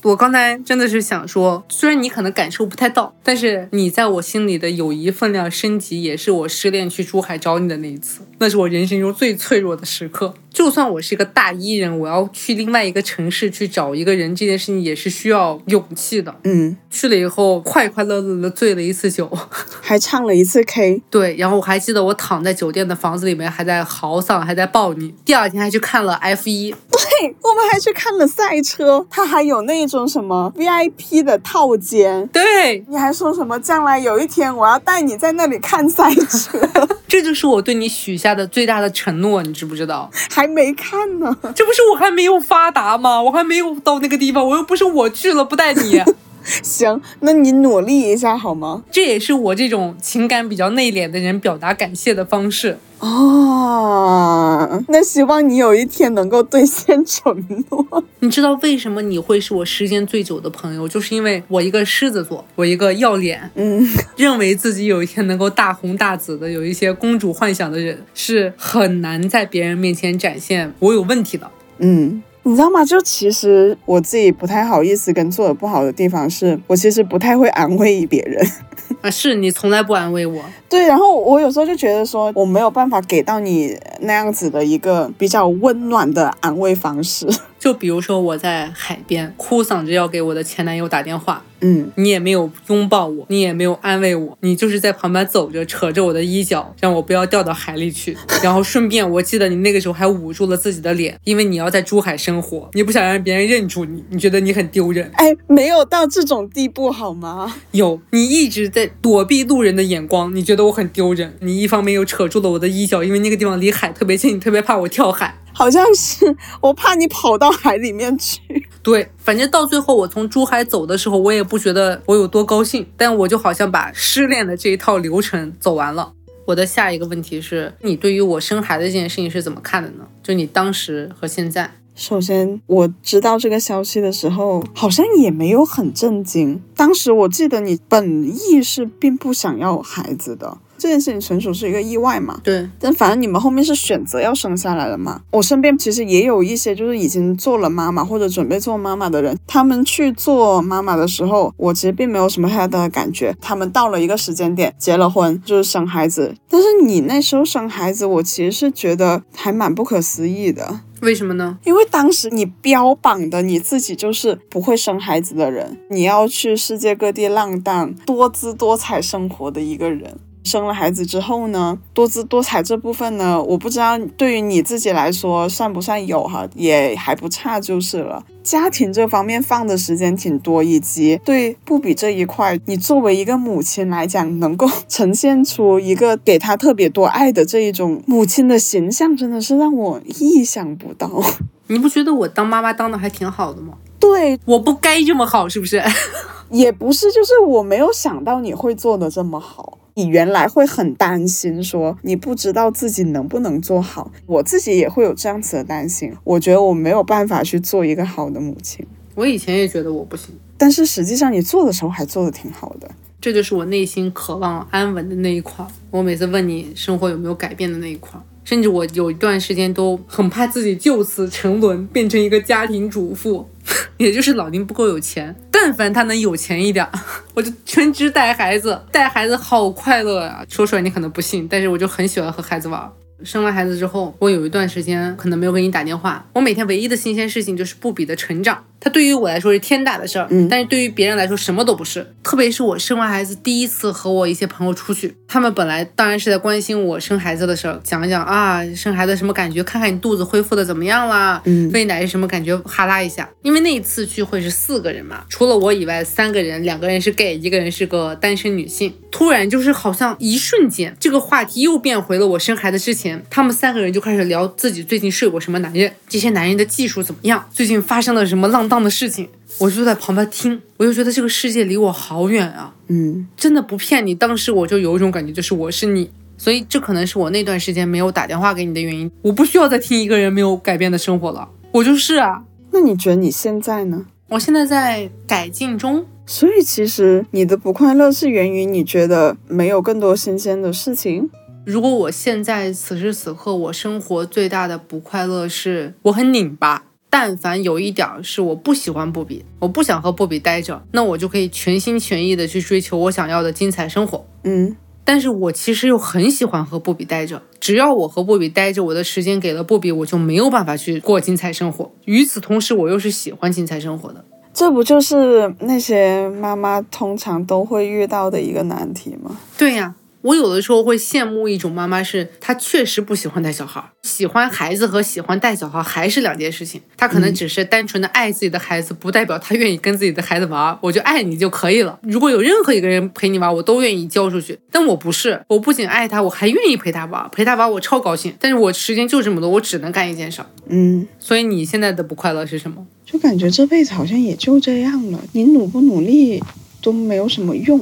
我刚才真的是想说，虽然你可能感受不太到，但是你在我心里的友谊分量升级，也是我失恋去珠海找你的那一次，那是我人生中最脆弱的时刻。就算我是一个大一人，我要去另外一个城市去找一个人，这件事情也是需要勇气的。嗯，去了以后，快快乐乐的醉了一次酒，(laughs) 还唱了一次 K。对，然后我还记得我躺在酒店的房子里面，还在嚎丧，还在抱你。第二天还去看了 F 一，对，我们还去看了赛车，它还有那种什么 VIP 的套间。对，你还说什么将来有一天我要带你在那里看赛车，(laughs) 这就是我对你许下的最大的承诺，你知不知道？还没看呢，这不是我还没有发达吗？我还没有到那个地方，我又不是我去了不带你。(laughs) 行，那你努力一下好吗？这也是我这种情感比较内敛的人表达感谢的方式。哦，那希望你有一天能够兑现承诺。(laughs) 你知道为什么你会是我时间最久的朋友？就是因为我一个狮子座，我一个要脸，嗯，(laughs) 认为自己有一天能够大红大紫的，有一些公主幻想的人，是很难在别人面前展现我有问题的。嗯。你知道吗？就其实我自己不太好意思跟做的不好的地方，是我其实不太会安慰别人。(laughs) 啊，是你从来不安慰我。对，然后我有时候就觉得说，我没有办法给到你那样子的一个比较温暖的安慰方式。就比如说我在海边哭丧着要给我的前男友打电话，嗯，你也没有拥抱我，你也没有安慰我，你就是在旁边走着，扯着我的衣角，让我不要掉到海里去。然后顺便，我记得你那个时候还捂住了自己的脸，因为你要在珠海生活，你不想让别人认出你，你觉得你很丢人。哎，没有到这种地步好吗？(laughs) 有，你一直在躲避路人的眼光，你觉得我很丢人。你一方面又扯住了我的衣角，因为那个地方离海特别近，你特别怕我跳海。好像是我怕你跑到海里面去。(laughs) 对，反正到最后我从珠海走的时候，我也不觉得我有多高兴，但我就好像把失恋的这一套流程走完了。我的下一个问题是你对于我生孩子这件事情是怎么看的呢？就你当时和现在。首先，我知道这个消息的时候，好像也没有很震惊。当时我记得你本意是并不想要孩子的。这件事情纯属是一个意外嘛？对，但反正你们后面是选择要生下来了嘛。我身边其实也有一些就是已经做了妈妈或者准备做妈妈的人，他们去做妈妈的时候，我其实并没有什么太大的感觉。他们到了一个时间点，结了婚就是生孩子。但是你那时候生孩子，我其实是觉得还蛮不可思议的。为什么呢？因为当时你标榜的你自己就是不会生孩子的人，你要去世界各地浪荡、多姿多彩生活的一个人。生了孩子之后呢，多姿多彩这部分呢，我不知道对于你自己来说算不算有哈，也还不差就是了。家庭这方面放的时间挺多，以及对布比这一块，你作为一个母亲来讲，能够 (laughs) 呈现出一个给他特别多爱的这一种母亲的形象，真的是让我意想不到。(laughs) 你不觉得我当妈妈当的还挺好的吗？对，我不该这么好，是不是？(laughs) 也不是，就是我没有想到你会做的这么好。你原来会很担心，说你不知道自己能不能做好，我自己也会有这样子的担心。我觉得我没有办法去做一个好的母亲。我以前也觉得我不行，但是实际上你做的时候还做的挺好的。这就是我内心渴望安稳的那一块。我每次问你生活有没有改变的那一块，甚至我有一段时间都很怕自己就此沉沦，变成一个家庭主妇。(laughs) 也就是老丁不够有钱，但凡他能有钱一点，(laughs) 我就全职带孩子，带孩子好快乐呀！说出来你可能不信，但是我就很喜欢和孩子玩。生完孩子之后，我有一段时间可能没有给你打电话，我每天唯一的新鲜事情就是布比的成长。它对于我来说是天大的事儿，嗯但是对于别人来说什么都不是。特别是我生完孩子第一次和我一些朋友出去，他们本来当然是在关心我生孩子的事儿，讲一讲啊生孩子什么感觉，看看你肚子恢复的怎么样啦，嗯喂奶是什么感觉，哈拉一下。因为那一次聚会是四个人嘛，除了我以外三个人，两个人是 gay，一个人是个单身女性。突然就是好像一瞬间，这个话题又变回了我生孩子之前，他们三个人就开始聊自己最近睡过什么男人，这些男人的技术怎么样，最近发生了什么浪荡的事情。我就在旁边听，我就觉得这个世界离我好远啊！嗯真的不骗你，当时我就有一种感觉，就是我是你，所以这可能是我那段时间没有打电话给你的原因。我不需要再听一个人没有改变的生活了，我就是啊。那你觉得你现在呢？我现在在改进中，所以其实你的不快乐是源于你觉得没有更多新鲜的事情。如果我现在此时此刻我生活最大的不快乐是我很拧巴，但凡有一点儿是我不喜欢布比，我不想和布比待着，那我就可以全心全意的去追求我想要的精彩生活。嗯但是我其实又很喜欢和布比待着，只要我和布比待着，我的时间给了布比，我就没有办法去过精彩生活。与此同时，我又是喜欢精彩生活的。这不就是那些妈妈通常都会遇到的一个难题吗？对呀、我有的时候会羡慕一种妈妈，是她确实不喜欢带小孩儿，喜欢孩子和喜欢带小孩还是两件事情。她可能只是单纯的爱自己的孩子，不代表她愿意跟自己的孩子玩儿。我就爱你就可以了。如果有任何一个人陪你玩，我都愿意交出去。但我不是，我不仅爱他，我还愿意陪他玩，陪他玩我超高兴。但是我时间就这么多，我只能干一件事儿。嗯，所以你现在的不快乐是什么？就感觉这辈子好像也就这样了，你努不努力都没有什么用。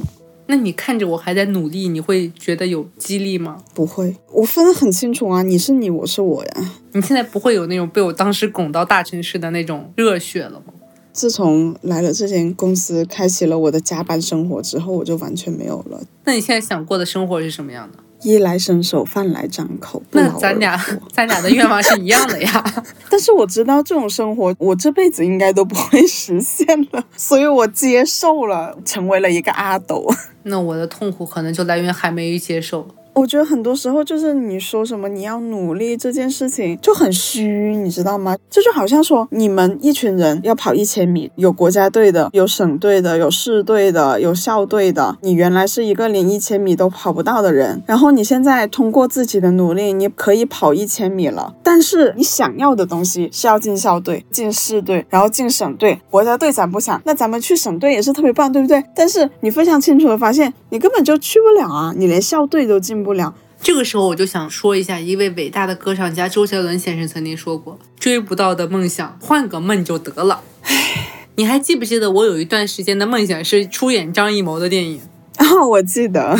那你看着我还在努力，你会觉得有激励吗？不会，我分得很清楚啊，你是你，我是我呀。你现在不会有那种被我当时拱到大城市的那种热血了吗？自从来了这间公司，开启了我的加班生活之后，我就完全没有了。那你现在想过的生活是什么样的？衣来伸手，饭来张口，那咱俩 (laughs) 咱俩的愿望是一样的呀。(laughs) 但是我知道这种生活，我这辈子应该都不会实现了，(laughs) 所以我接受了，成为了一个阿斗。那我的痛苦可能就来源于还没接受。我觉得很多时候就是你说什么你要努力这件事情就很虚，你知道吗？这就好像说你们一群人要跑一千米，有国家队的，有省队的，有市队的，有校队的。你原来是一个连一千米都跑不到的人，然后你现在通过自己的努力，你可以跑一千米了。但是你想要的东西是要进校队、进市队，然后进省队、国家队，咱不想，那咱们去省队也是特别棒，对不对？但是你非常清楚的发现，你根本就去不了啊，你连校队都进不了。这个时候我就想说一下，一位伟大的歌唱家周杰伦先生曾经说过：“追不到的梦想，换个梦就得了。(sighs) ”你还记不记得我有一段时间的梦想是出演张艺谋的电影，哦，我记得，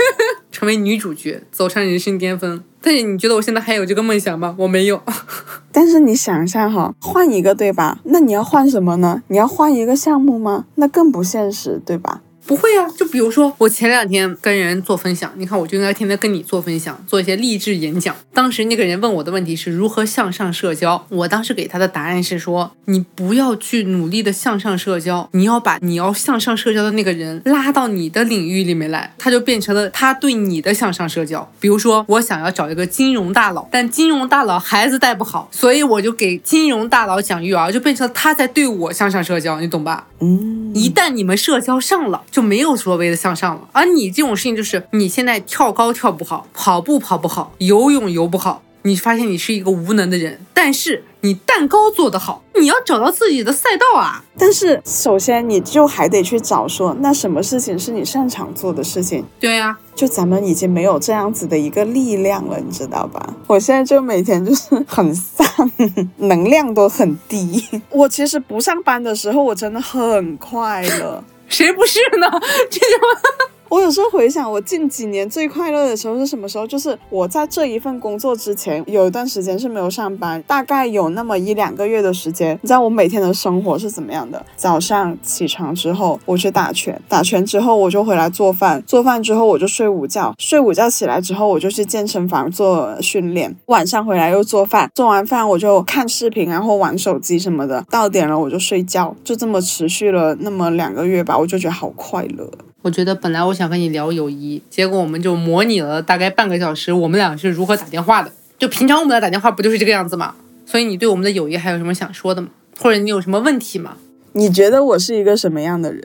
(laughs) 成为女主角，走上人生巅峰？但是你觉得我现在还有这个梦想吗？我没有。(laughs) 但是你想一下哈，换一个对吧？那你要换什么呢？你要换一个项目吗？那更不现实，对吧？不会啊，就比如说我前两天跟人做分享，你看我就应该天天跟你做分享，做一些励志演讲。当时那个人问我的问题是如何向上社交，我当时给他的答案是说，你不要去努力的向上社交，你要把你要向上社交的那个人拉到你的领域里面来，他就变成了他对你的向上社交。比如说我想要找一个金融大佬，但金融大佬孩子带不好，所以我就给金融大佬讲育儿，就变成了他在对我向上社交，你懂吧？嗯，一旦你们社交上了，就没有所谓的向上了。而你这种事情，就是你现在跳高跳不好，跑步跑不好，游泳游不好，你发现你是一个无能的人。但是你蛋糕做得好，你要找到自己的赛道啊。但是首先你就还得去找说，那什么事情是你擅长做的事情？对呀、就咱们已经没有这样子的一个力量了，你知道吧？我现在就每天就是 (laughs) 很丧，能量都很低。(laughs) 我其实不上班的时候，我真的很快乐。谁不是呢？(laughs) 这就我有时候回想，我近几年最快乐的时候是什么时候？就是我在这一份工作之前，有一段时间是没有上班，大概有那么一两个月的时间。你知道我每天的生活是怎么样的？早上起床之后，我去打拳，打拳之后我就回来做饭，做饭之后我就睡午觉，睡午觉起来之后我就去健身房做训练，晚上回来又做饭，做完饭我就看视频，然后玩手机什么的，到点了我就睡觉，就这么持续了那么两个月吧，我就觉得好快乐。我觉得本来我想跟你聊友谊，结果我们就模拟了大概半个小时，我们俩是如何打电话的。就平常我们俩打电话不就是这个样子吗？所以你对我们的友谊还有什么想说的吗？或者你有什么问题吗？你觉得我是一个什么样的人？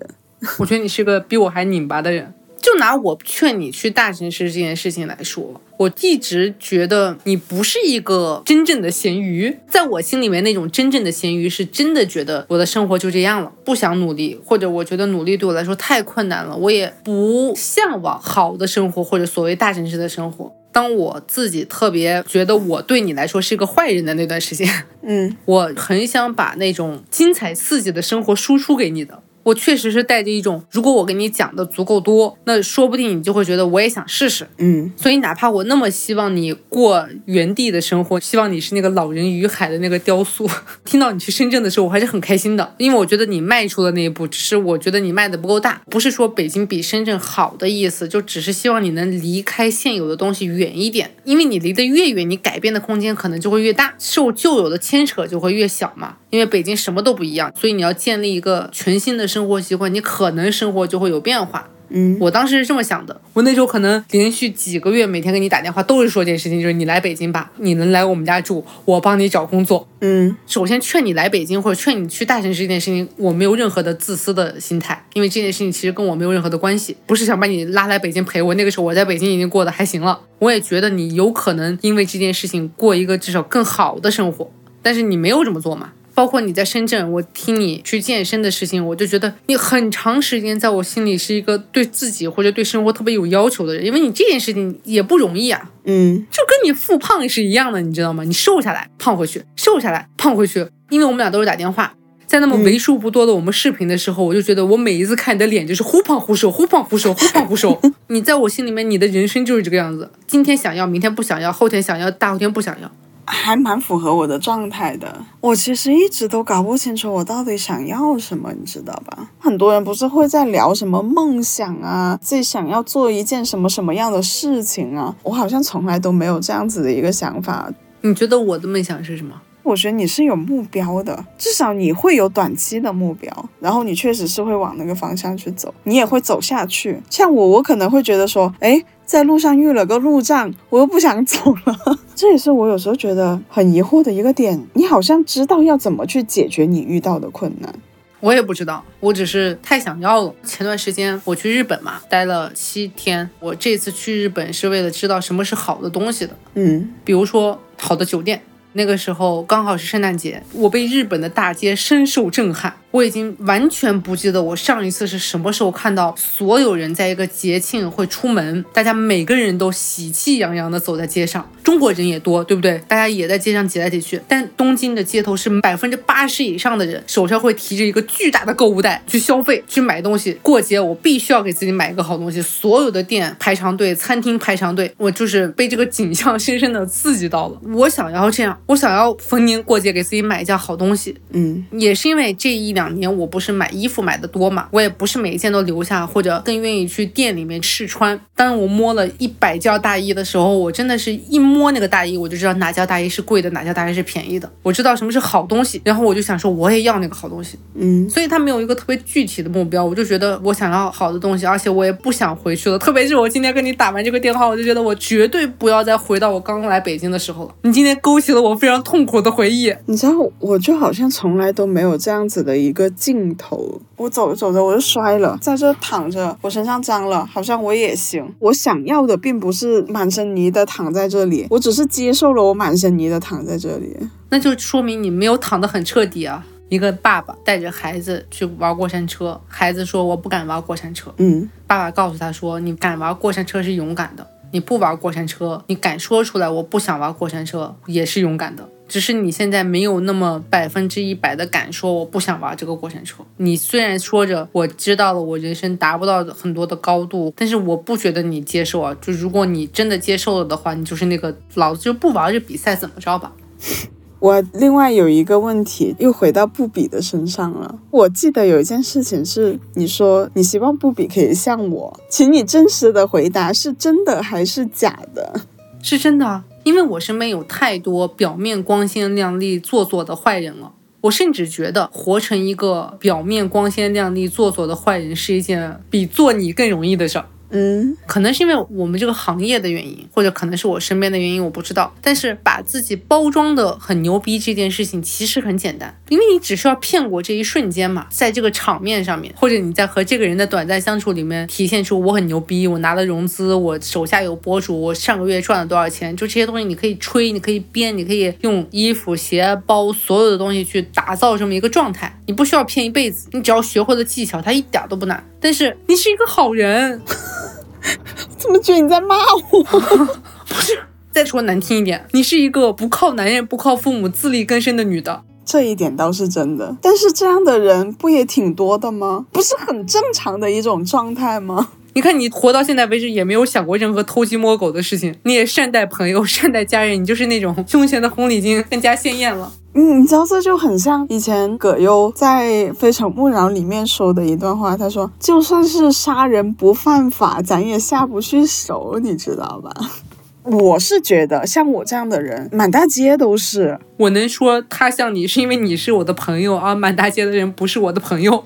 我觉得你是个比我还拧巴的人。就拿我劝你去大城市这件事情来说，我一直觉得你不是一个真正的咸鱼。在我心里面，那种真正的咸鱼是真的觉得我的生活就这样了，不想努力，或者我觉得努力对我来说太困难了，我也不向往好的生活或者所谓大城市的生活。当我自己特别觉得我对你来说是个坏人的那段时间，(laughs) 嗯，我很想把那种精彩刺激的生活输出给你的。我确实是带着一种，如果我跟你讲的足够多，那说不定你就会觉得我也想试试。嗯，所以哪怕我那么希望你过原地的生活，希望你是那个老人与海的那个雕塑，听到你去深圳的时候，我还是很开心的，因为我觉得你迈出了那一步，只是我觉得你迈的不够大，不是说北京比深圳好的意思，就只是希望你能离开现有的东西远一点，因为你离得越远，你改变的空间可能就会越大，受旧有的牵扯就会越小嘛。因为北京什么都不一样，所以你要建立一个全新的生活习惯，你可能生活就会有变化。嗯，我当时是这么想的，我那时候可能连续几个月每天给你打电话，都是说这件事情，就是你来北京吧，你能来我们家住，我帮你找工作。嗯，首先劝你来北京或者劝你去大城市这件事情，我没有任何的自私的心态，因为这件事情其实跟我没有任何的关系，不是想把你拉来北京陪我。那个时候我在北京已经过得还行了，我也觉得你有可能因为这件事情过一个至少更好的生活，但是你没有这么做嘛。包括你在深圳，我听你去健身的事情，我就觉得你很长时间在我心里是一个对自己或者对生活特别有要求的人，因为你这件事情也不容易啊，嗯，就跟你复胖是一样的，你知道吗？你瘦下来胖回去，瘦下来胖回去，因为我们俩都是打电话，在那么为数不多的我们视频的时候，我就觉得我每一次看你的脸就是忽胖忽瘦，忽胖忽瘦，忽胖忽瘦。(laughs) 你在我心里面，你的人生就是这个样子，今天想要，明天不想要，后天想要，大后天不想要。还蛮符合我的状态的。我其实一直都搞不清楚我到底想要什么，你知道吧？很多人不是会在聊什么梦想啊，自己想要做一件什么什么样的事情啊？我好像从来都没有这样子的一个想法。你觉得我的梦想是什么？我觉得你是有目标的，至少你会有短期的目标，然后你确实是会往那个方向去走，你也会走下去。像我，我可能会觉得说，哎，在路上遇了个路障，我又不想走了。(laughs) 这也是我有时候觉得很疑惑的一个点。你好像知道要怎么去解决你遇到的困难，我也不知道，我只是太想要了。前段时间我去日本嘛，待了七天。我这次去日本是为了知道什么是好的东西的，嗯比如说好的酒店。那个时候刚好是圣诞节，我被日本的大街深受震撼。我已经完全不记得我上一次是什么时候看到所有人在一个节庆会出门，大家每个人都喜气洋洋的走在街上。中国人也多，对不对？大家也在街上挤来挤去。但东京的街头是百分之八十以上的人手上会提着一个巨大的购物袋去消费、去买东西。过节我必须要给自己买一个好东西，所有的店排长队，餐厅排长队，我就是被这个景象深深的刺激到了。我想要这样，我想要逢年过节给自己买一件好东西。嗯也是因为这一两年我不是买衣服买的多嘛，我也不是每一件都留下，或者更愿意去店里面试穿。当我摸了一百件大衣的时候，我真的是一摸那个大衣，我就知道哪件大衣是贵的，哪件大衣是便宜的。我知道什么是好东西，然后我就想说我也要那个好东西。嗯所以他没有一个特别具体的目标，我就觉得我想要好的东西，而且我也不想回去了。特别是我今天跟你打完这个电话，我就觉得我绝对不要再回到我刚来北京的时候了。你今天勾起了我非常痛苦的回忆。你知道，我就好像从来都没有这样子的一个镜头。我走着走着我就摔了，在这躺着，我身上脏了，好像我也行。我想要的并不是满身泥的躺在这里，我只是接受了我满身泥的躺在这里。那就说明你没有躺得很彻底啊。一个爸爸带着孩子去玩过山车，孩子说我不敢玩过山车，嗯爸爸告诉他说你敢玩过山车是勇敢的，你不玩过山车，你敢说出来我不想玩过山车也是勇敢的。只是你现在没有那么百分之一百的敢说我不想玩这个过山车。你虽然说着我知道了我人生达不到很多的高度，但是我不觉得你接受啊。就如果你真的接受了的话，你就是那个老子就不玩这比赛怎么着吧。(laughs) 我另外有一个问题，又回到布比的身上了。我记得有一件事情是，你说你希望布比可以像我，请你真实的回答是真的还是假的？是真的啊，因为我身边有太多表面光鲜亮丽、做作的坏人了。我甚至觉得活成一个表面光鲜亮丽、做作的坏人是一件比做你更容易的事儿。嗯，可能是因为我们这个行业的原因，或者可能是我身边的原因，我不知道。但是把自己包装的很牛逼这件事情其实很简单，因为你只需要骗过这一瞬间嘛，在这个场面上面，或者你在和这个人的短暂相处里面体现出我很牛逼，我拿了融资，我手下有博主，我上个月赚了多少钱，就这些东西你可以吹，你可以编，你可以用衣服、鞋、包所有的东西去打造这么一个状态。你不需要骗一辈子，你只要学会了技巧，它一点都不难。但是你是一个好人。(laughs) (laughs) 怎么觉得你在骂我？(laughs) 不是，再说难听一点，你是一个不靠男人、不靠父母自力更生的女的。这一点倒是真的，但是这样的人不也挺多的吗？不是很正常的一种状态吗？你看，你活到现在为止也没有想过任何偷鸡摸狗的事情，你也善待朋友、(laughs) 善待家人，你就是那种胸前的红领巾更加鲜艳了。嗯，你知道这就很像以前葛优在《非诚勿扰》里面说的一段话，他说：“就算是杀人不犯法，咱也下不去手，你知道吧？” (laughs) 我是觉得像我这样的人，满大街都是。我能说他像你，是因为你是我的朋友，啊满大街的人不是我的朋友。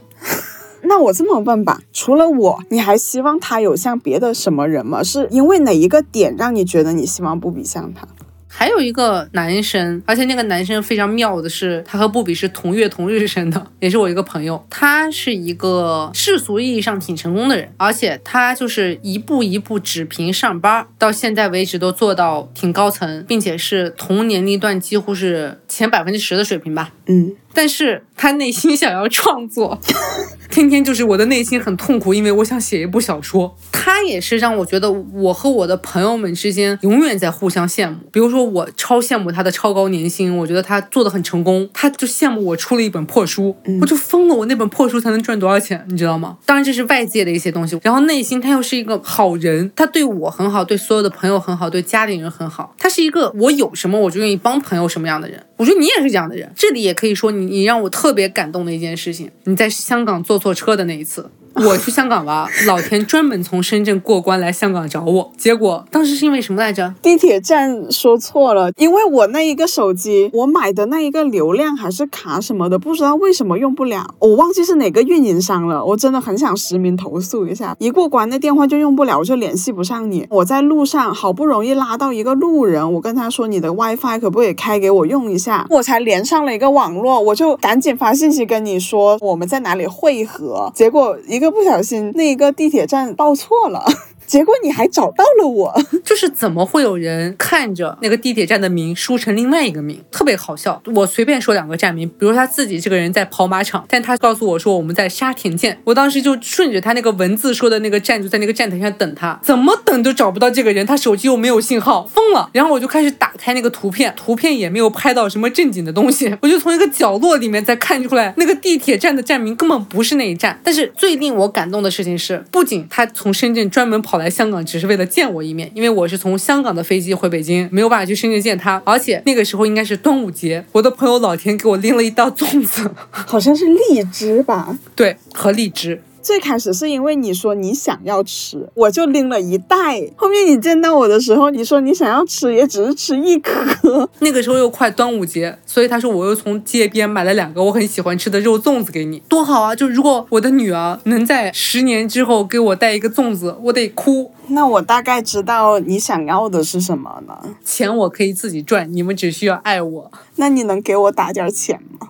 那我这么问吧，除了我，你还希望他有像别的什么人吗？是因为哪一个点让你觉得你希望不比像他？还有一个男生，而且那个男生非常妙的是，他和布比是同月同日生的，也是我一个朋友。他是一个世俗意义上挺成功的人，而且他就是一步一步只凭上班，到现在为止都做到挺高层，并且是同年龄段几乎是前百分之十的水平吧。嗯。但是他内心想要创作，(laughs) 天天就是我的内心很痛苦，因为我想写一部小说。他也是让我觉得我和我的朋友们之间永远在互相羡慕。比如说我超羡慕他的超高年薪，我觉得他做的很成功，他就羡慕我出了一本破书，我就疯了。我那本破书才能赚多少钱，你知道吗？当然这是外界的一些东西。然后内心他又是一个好人，他对我很好，对所有的朋友很好，对家里人很好。他是一个我有什么我就愿意帮朋友什么样的人。我觉得你也是这样的人。这里也可以说你。你让我特别感动的一件事情，你在香港坐错车的那一次。(laughs) 我去香港吧，老田专门从深圳过关来香港找我，结果当时是因为什么来着？地铁站说错了，因为我那一个手机，我买的那一个流量还是卡什么的，不知道为什么用不了，我忘记是哪个运营商了，我真的很想实名投诉一下。一过关那电话就用不了，我就联系不上你。我在路上好不容易拉到一个路人，我跟他说你的 WiFi 可不可以开给我用一下，我才连上了一个网络，我就赶紧发信息跟你说我们在哪里汇合，结果一个不小心那。一个地铁站报错了。结果你还找到了我，(laughs) 就是怎么会有人看着那个地铁站的名输成另外一个名，特别好笑。我随便说两个站名，比如他自己这个人在跑马场，但他告诉我说我们在沙田站，我当时就顺着他那个文字说的那个站，就在那个站台上等他，怎么等都找不到这个人，他手机又没有信号，疯了。然后我就开始打开那个图片，图片也没有拍到什么正经的东西，(laughs) 我就从一个角落里面再看出来那个地铁站的站名根本不是那一站。但是最令我感动的事情是，不仅他从深圳专门跑。跑来香港只是为了见我一面，因为我是从香港的飞机回北京，没有办法去深圳见他。而且那个时候应该是端午节，我的朋友老田给我拎了一袋粽子，好像是荔枝吧？对，和荔枝。最开始是因为你说你想要吃，我就拎了一袋。后面你见到我的时候，你说你想要吃，也只是吃一颗。那个时候又快端午节，所以他说我又从街边买了两个我很喜欢吃的肉粽子给你，多好啊！就如果我的女儿能在十年之后给我带一个粽子，我得哭。那我大概知道你想要的是什么了。钱我可以自己赚，你们只需要爱我。那你能给我打点钱吗？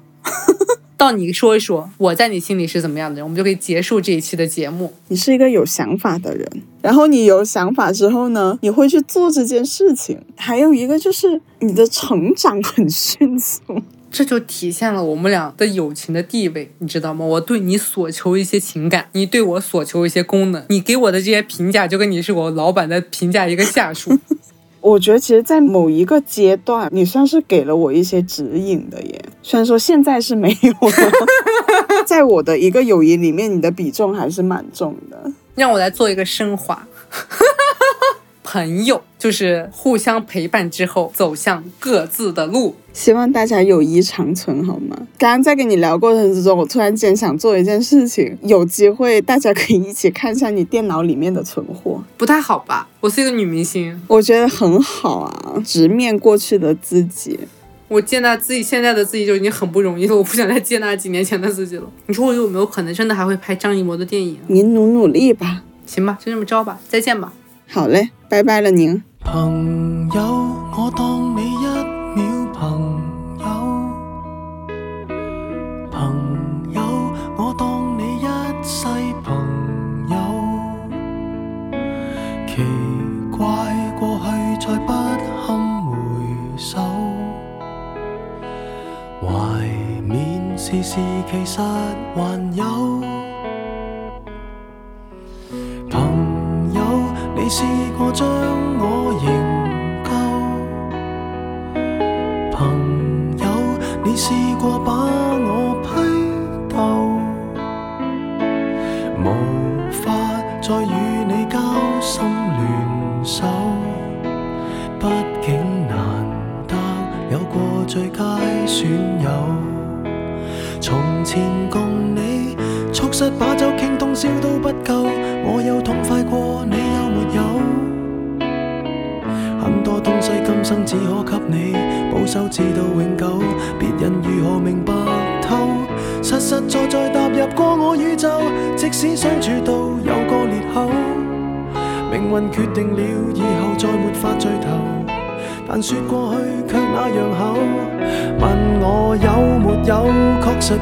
到你说一说，我在你心里是怎么样的人，我们就可以结束这一期的节目。你是一个有想法的人，然后你有想法之后呢，你会去做这件事情。还有一个就是你的成长很迅速，这就体现了我们俩的友情的地位，你知道吗？我对你所求一些情感，你对我所求一些功能，你给我的这些评价，就跟你是我老板在评价一个下属。我觉得其实，在某一个阶段，你算是给了我一些指引的耶。虽然说现在是没有了，(laughs) 在我的一个友谊里面，你的比重还是蛮重的。让我来做一个升华。朋友就是互相陪伴之后走向各自的路，希望大家友谊长存，好吗？刚刚在跟你聊过程之中，我突然间想做一件事情，有机会大家可以一起看一下你电脑里面的存货，不太好吧？我是一个女明星，我觉得很好啊，直面过去的自己。我接纳自己现在的自己就已经很不容易了，我不想再接纳几年前的自己了。你说我有没有可能真的还会拍张艺谋的电影？你努努力吧。行吧，就这么着吧，再见吧。好嘞，拜拜了您。朋友，我当你一秒朋友；朋友，我当你一世朋友。奇怪，过去再不堪回首，怀缅时事其实还有。你试过将我营救？朋友，你试过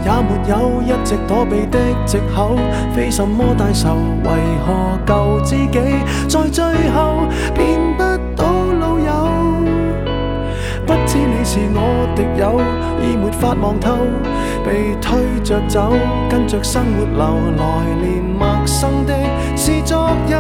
也没有，一直躲避的藉口，非什么大仇，为何旧知己在最后变不到老友？不知你是我敌友，已没法望透，被推着走，跟着生活流来年陌生的是昨日